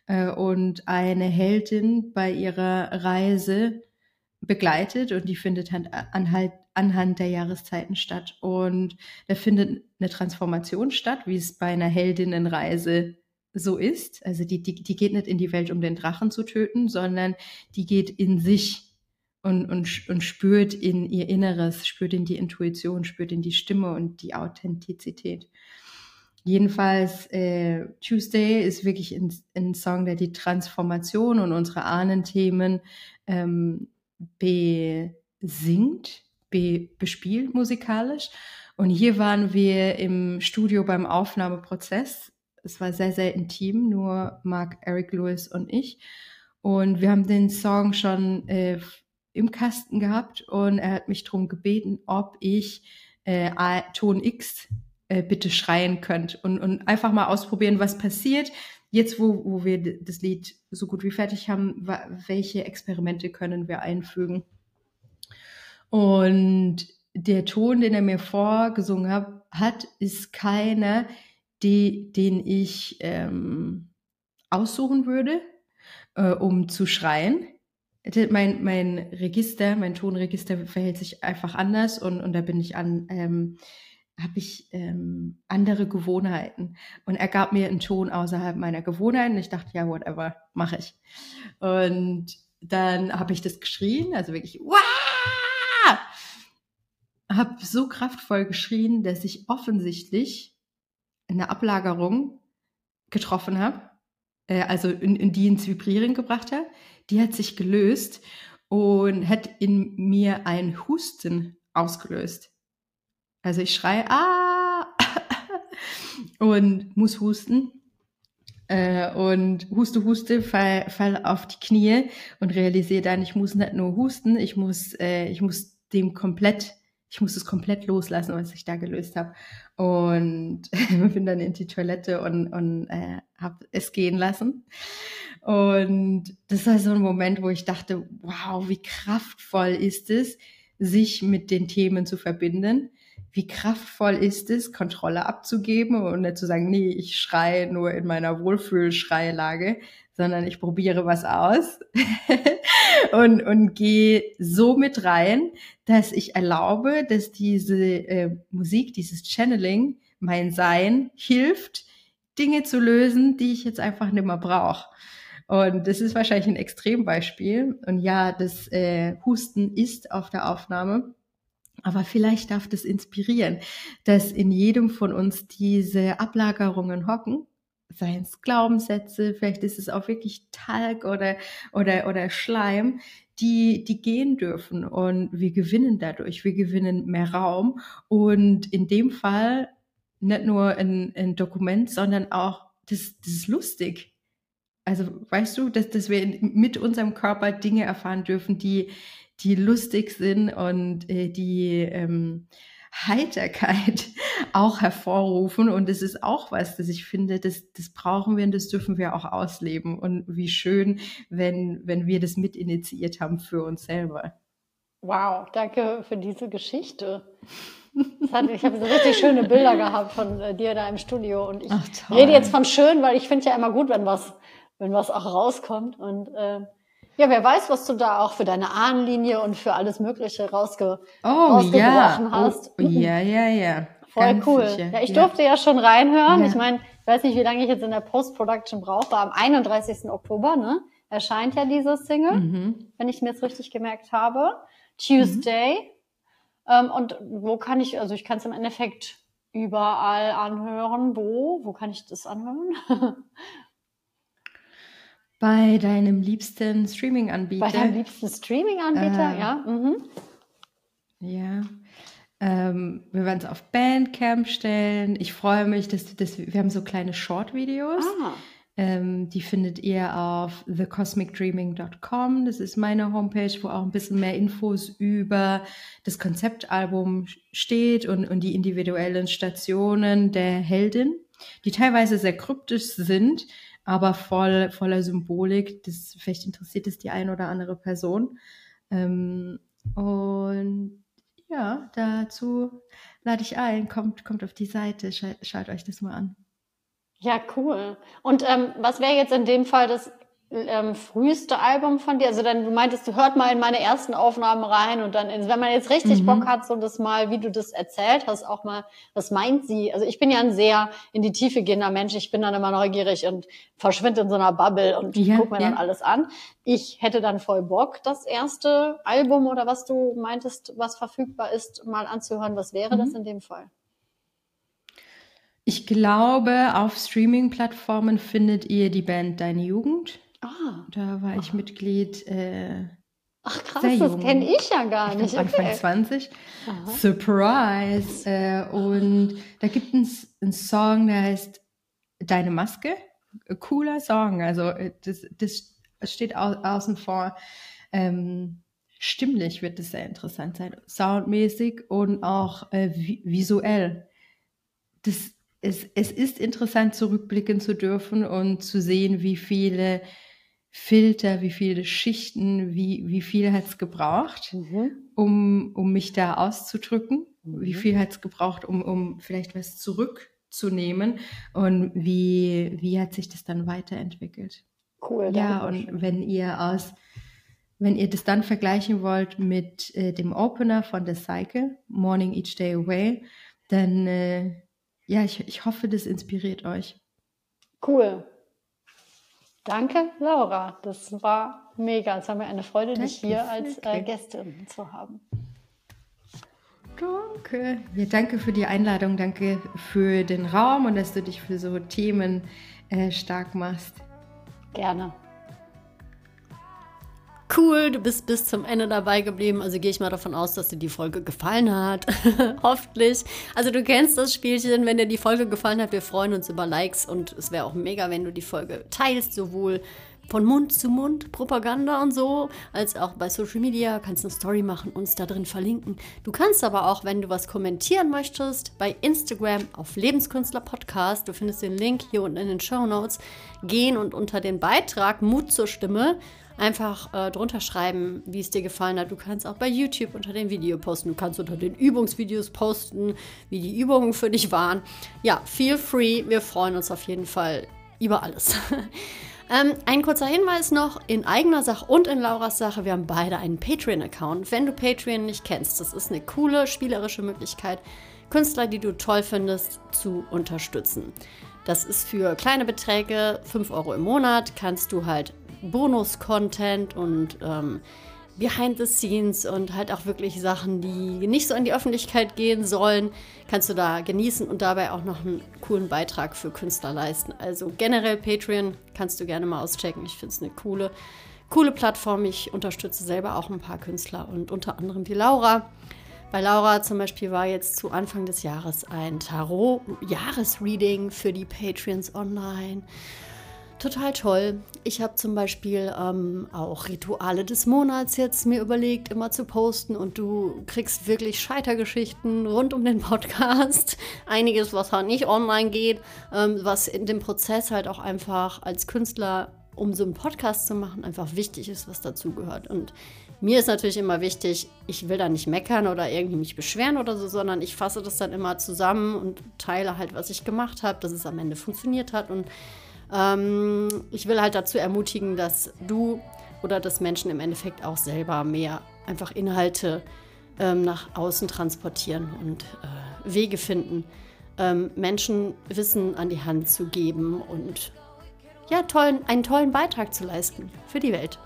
äh, und eine Heldin bei ihrer Reise begleitet und die findet anhalt, anhand der Jahreszeiten statt. Und da findet eine Transformation statt, wie es bei einer Heldinnenreise so ist. Also die, die, die geht nicht in die Welt, um den Drachen zu töten, sondern die geht in sich und, und, und spürt in ihr Inneres, spürt in die Intuition, spürt in die Stimme und die Authentizität. Jedenfalls, äh, Tuesday ist wirklich ein, ein Song, der die Transformation und unsere Ahnenthemen ähm, besingt, be, bespielt musikalisch. Und hier waren wir im Studio beim Aufnahmeprozess. Es war sehr, sehr intim, nur Mark, Eric Lewis und ich. Und wir haben den Song schon äh, im Kasten gehabt und er hat mich darum gebeten, ob ich äh, Ton X äh, bitte schreien könnt und, und einfach mal ausprobieren, was passiert. Jetzt, wo, wo wir das Lied so gut wie fertig haben, welche Experimente können wir einfügen? Und der Ton, den er mir vorgesungen hab, hat, ist keiner, die, den ich ähm, aussuchen würde, äh, um zu schreien. Mein, mein Register, mein Tonregister verhält sich einfach anders und, und da bin ich an, ähm, habe ich ähm, andere Gewohnheiten. Und er gab mir einen Ton außerhalb meiner Gewohnheiten. Ich dachte, ja, whatever, mache ich. Und dann habe ich das geschrien, also wirklich, Wah! Habe so kraftvoll geschrien, dass ich offensichtlich eine Ablagerung getroffen habe, äh, also in, in die ins Vibrieren gebracht habe. Die hat sich gelöst und hat in mir ein Husten ausgelöst. Also ich schreie, ah, und muss husten. Äh, und huste, huste, fall, fall auf die Knie und realisiere dann, ich muss nicht nur husten, ich muss, äh, ich muss dem komplett, ich muss es komplett loslassen, was ich da gelöst habe. Und bin dann in die Toilette und, und äh, habe es gehen lassen. Und das war so ein Moment, wo ich dachte, wow, wie kraftvoll ist es, sich mit den Themen zu verbinden wie kraftvoll ist es, Kontrolle abzugeben und nicht zu sagen, nee, ich schreie nur in meiner Wohlfühlschreielage, sondern ich probiere was aus und, und gehe so mit rein, dass ich erlaube, dass diese äh, Musik, dieses Channeling, mein Sein hilft, Dinge zu lösen, die ich jetzt einfach nicht mehr brauche. Und das ist wahrscheinlich ein Extrembeispiel. Und ja, das äh, Husten ist auf der Aufnahme. Aber vielleicht darf das inspirieren, dass in jedem von uns diese Ablagerungen hocken, seien es Glaubenssätze, vielleicht ist es auch wirklich Talg oder, oder, oder Schleim, die, die gehen dürfen. Und wir gewinnen dadurch, wir gewinnen mehr Raum. Und in dem Fall nicht nur ein, ein Dokument, sondern auch, das, das ist lustig. Also weißt du, dass, dass wir mit unserem Körper Dinge erfahren dürfen, die, die lustig sind und äh, die ähm, Heiterkeit auch hervorrufen. Und das ist auch was, das ich finde, das, das brauchen wir und das dürfen wir auch ausleben. Und wie schön, wenn, wenn wir das mit initiiert haben für uns selber. Wow, danke für diese Geschichte. Hat, ich habe so richtig schöne Bilder gehabt von äh, dir da im Studio und ich Ach, rede jetzt von schön, weil ich finde ja immer gut, wenn was, wenn was auch rauskommt. Und äh, ja, wer weiß, was du da auch für deine Ahnenlinie und für alles Mögliche rausge oh, rausgebrochen ja. hast. Oh, ja, ja, ja. Voll Ganz cool. Sicher. Ja, ich ja. durfte ja schon reinhören. Ja. Ich meine, ich weiß nicht, wie lange ich jetzt in der Post-Production brauche. Am 31. Oktober, ne? Erscheint ja diese Single, mhm. wenn ich mir jetzt richtig gemerkt habe. Tuesday. Mhm. Ähm, und wo kann ich, also ich kann es im Endeffekt überall anhören. Wo? Wo kann ich das anhören? Bei deinem liebsten Streaming-Anbieter. Bei deinem liebsten Streaming-Anbieter, äh, ja. Mhm. Ja. Ähm, wir werden es auf Bandcamp stellen. Ich freue mich, dass du das. Wir haben so kleine Short-Videos. Ah. Ähm, die findet ihr auf thecosmicdreaming.com. Das ist meine Homepage, wo auch ein bisschen mehr Infos über das Konzeptalbum steht und, und die individuellen Stationen der Heldin, die teilweise sehr kryptisch sind, aber voll, voller Symbolik. Das, vielleicht interessiert es die eine oder andere Person. Ähm, und ja, dazu lade ich ein. Kommt, kommt auf die Seite, schaut, schaut euch das mal an. Ja, cool. Und ähm, was wäre jetzt in dem Fall das ähm, früheste Album von dir? Also dann, du meintest, du hört mal in meine ersten Aufnahmen rein und dann, wenn man jetzt richtig mhm. Bock hat, so das mal, wie du das erzählt hast, auch mal, was meint sie? Also ich bin ja ein sehr in die Tiefe gehender Mensch. Ich bin dann immer neugierig und verschwinde in so einer Bubble und ja, guck mir ja. dann alles an. Ich hätte dann voll Bock, das erste Album oder was du meintest, was verfügbar ist, mal anzuhören. Was wäre mhm. das in dem Fall? Ich glaube, auf Streaming-Plattformen findet ihr die Band Deine Jugend. Ah. Da war ich Mitglied. Äh, Ach krass, das kenne ich ja gar ich nicht. Anfang okay. 20. Aha. Surprise. Äh, und da gibt es einen Song, der heißt Deine Maske. Cooler Song. Also äh, das, das steht au außen vor. Ähm, stimmlich wird es sehr interessant sein. Soundmäßig und auch äh, visuell. Das, es, es ist interessant, zurückblicken zu dürfen und zu sehen, wie viele Filter, wie viele Schichten, wie, wie viel hat es gebraucht, mhm. um, um mich da auszudrücken? Mhm. Wie viel hat es gebraucht, um, um vielleicht was zurückzunehmen? Und wie, wie hat sich das dann weiterentwickelt? Cool. Ja, und schön. wenn ihr aus, wenn ihr das dann vergleichen wollt mit äh, dem Opener von The Cycle, Morning Each Day Away, dann äh, ja, ich, ich hoffe, das inspiriert euch. Cool. Danke, Laura. Das war mega. Es war mir eine Freude, danke, dich hier als äh, Gästin zu haben. Danke. Ja, danke für die Einladung. Danke für den Raum und dass du dich für so Themen äh, stark machst. Gerne. Cool, du bist bis zum Ende dabei geblieben. Also gehe ich mal davon aus, dass dir die Folge gefallen hat. Hoffentlich. Also du kennst das Spielchen. Wenn dir die Folge gefallen hat, wir freuen uns über Likes und es wäre auch mega, wenn du die Folge teilst, sowohl von Mund zu Mund Propaganda und so, als auch bei Social Media, kannst eine Story machen, uns da drin verlinken. Du kannst aber auch, wenn du was kommentieren möchtest, bei Instagram auf Lebenskünstler Podcast, du findest den Link hier unten in den Show Notes, gehen und unter den Beitrag Mut zur Stimme einfach äh, drunter schreiben, wie es dir gefallen hat. Du kannst auch bei YouTube unter dem Video posten. Du kannst unter den Übungsvideos posten, wie die Übungen für dich waren. Ja, feel free. Wir freuen uns auf jeden Fall über alles. ähm, ein kurzer Hinweis noch in eigener Sache und in Lauras Sache. Wir haben beide einen Patreon-Account. Wenn du Patreon nicht kennst, das ist eine coole spielerische Möglichkeit, Künstler, die du toll findest, zu unterstützen. Das ist für kleine Beträge, 5 Euro im Monat, kannst du halt Bonus-Content und ähm, Behind the Scenes und halt auch wirklich Sachen, die nicht so in die Öffentlichkeit gehen sollen, kannst du da genießen und dabei auch noch einen coolen Beitrag für Künstler leisten. Also generell Patreon kannst du gerne mal auschecken. Ich finde es eine coole, coole Plattform. Ich unterstütze selber auch ein paar Künstler und unter anderem die Laura. Bei Laura zum Beispiel war jetzt zu Anfang des Jahres ein Tarot-Jahresreading für die Patreons online. Total toll. Ich habe zum Beispiel ähm, auch Rituale des Monats jetzt mir überlegt, immer zu posten und du kriegst wirklich Scheitergeschichten rund um den Podcast. Einiges, was halt nicht online geht, ähm, was in dem Prozess halt auch einfach als Künstler, um so einen Podcast zu machen, einfach wichtig ist, was dazugehört. Und mir ist natürlich immer wichtig, ich will da nicht meckern oder irgendwie mich beschweren oder so, sondern ich fasse das dann immer zusammen und teile halt, was ich gemacht habe, dass es am Ende funktioniert hat und ähm, ich will halt dazu ermutigen, dass du oder dass Menschen im Endeffekt auch selber mehr einfach Inhalte ähm, nach außen transportieren und äh, Wege finden, ähm, Menschen Wissen an die Hand zu geben und ja, tollen, einen tollen Beitrag zu leisten für die Welt.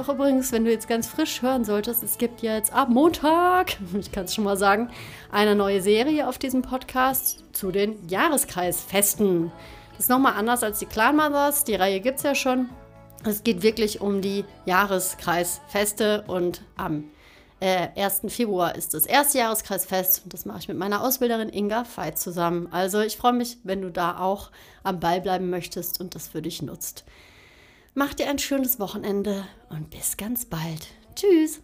Auch übrigens, wenn du jetzt ganz frisch hören solltest, es gibt jetzt ab Montag, ich kann es schon mal sagen, eine neue Serie auf diesem Podcast zu den Jahreskreisfesten. Ist nochmal anders als die Clan Mothers, die Reihe gibt es ja schon. Es geht wirklich um die Jahreskreisfeste und am äh, 1. Februar ist das erste Jahreskreisfest und das mache ich mit meiner Ausbilderin Inga Veit zusammen. Also ich freue mich, wenn du da auch am Ball bleiben möchtest und das für dich nutzt. Mach dir ein schönes Wochenende und bis ganz bald. Tschüss!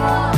Oh,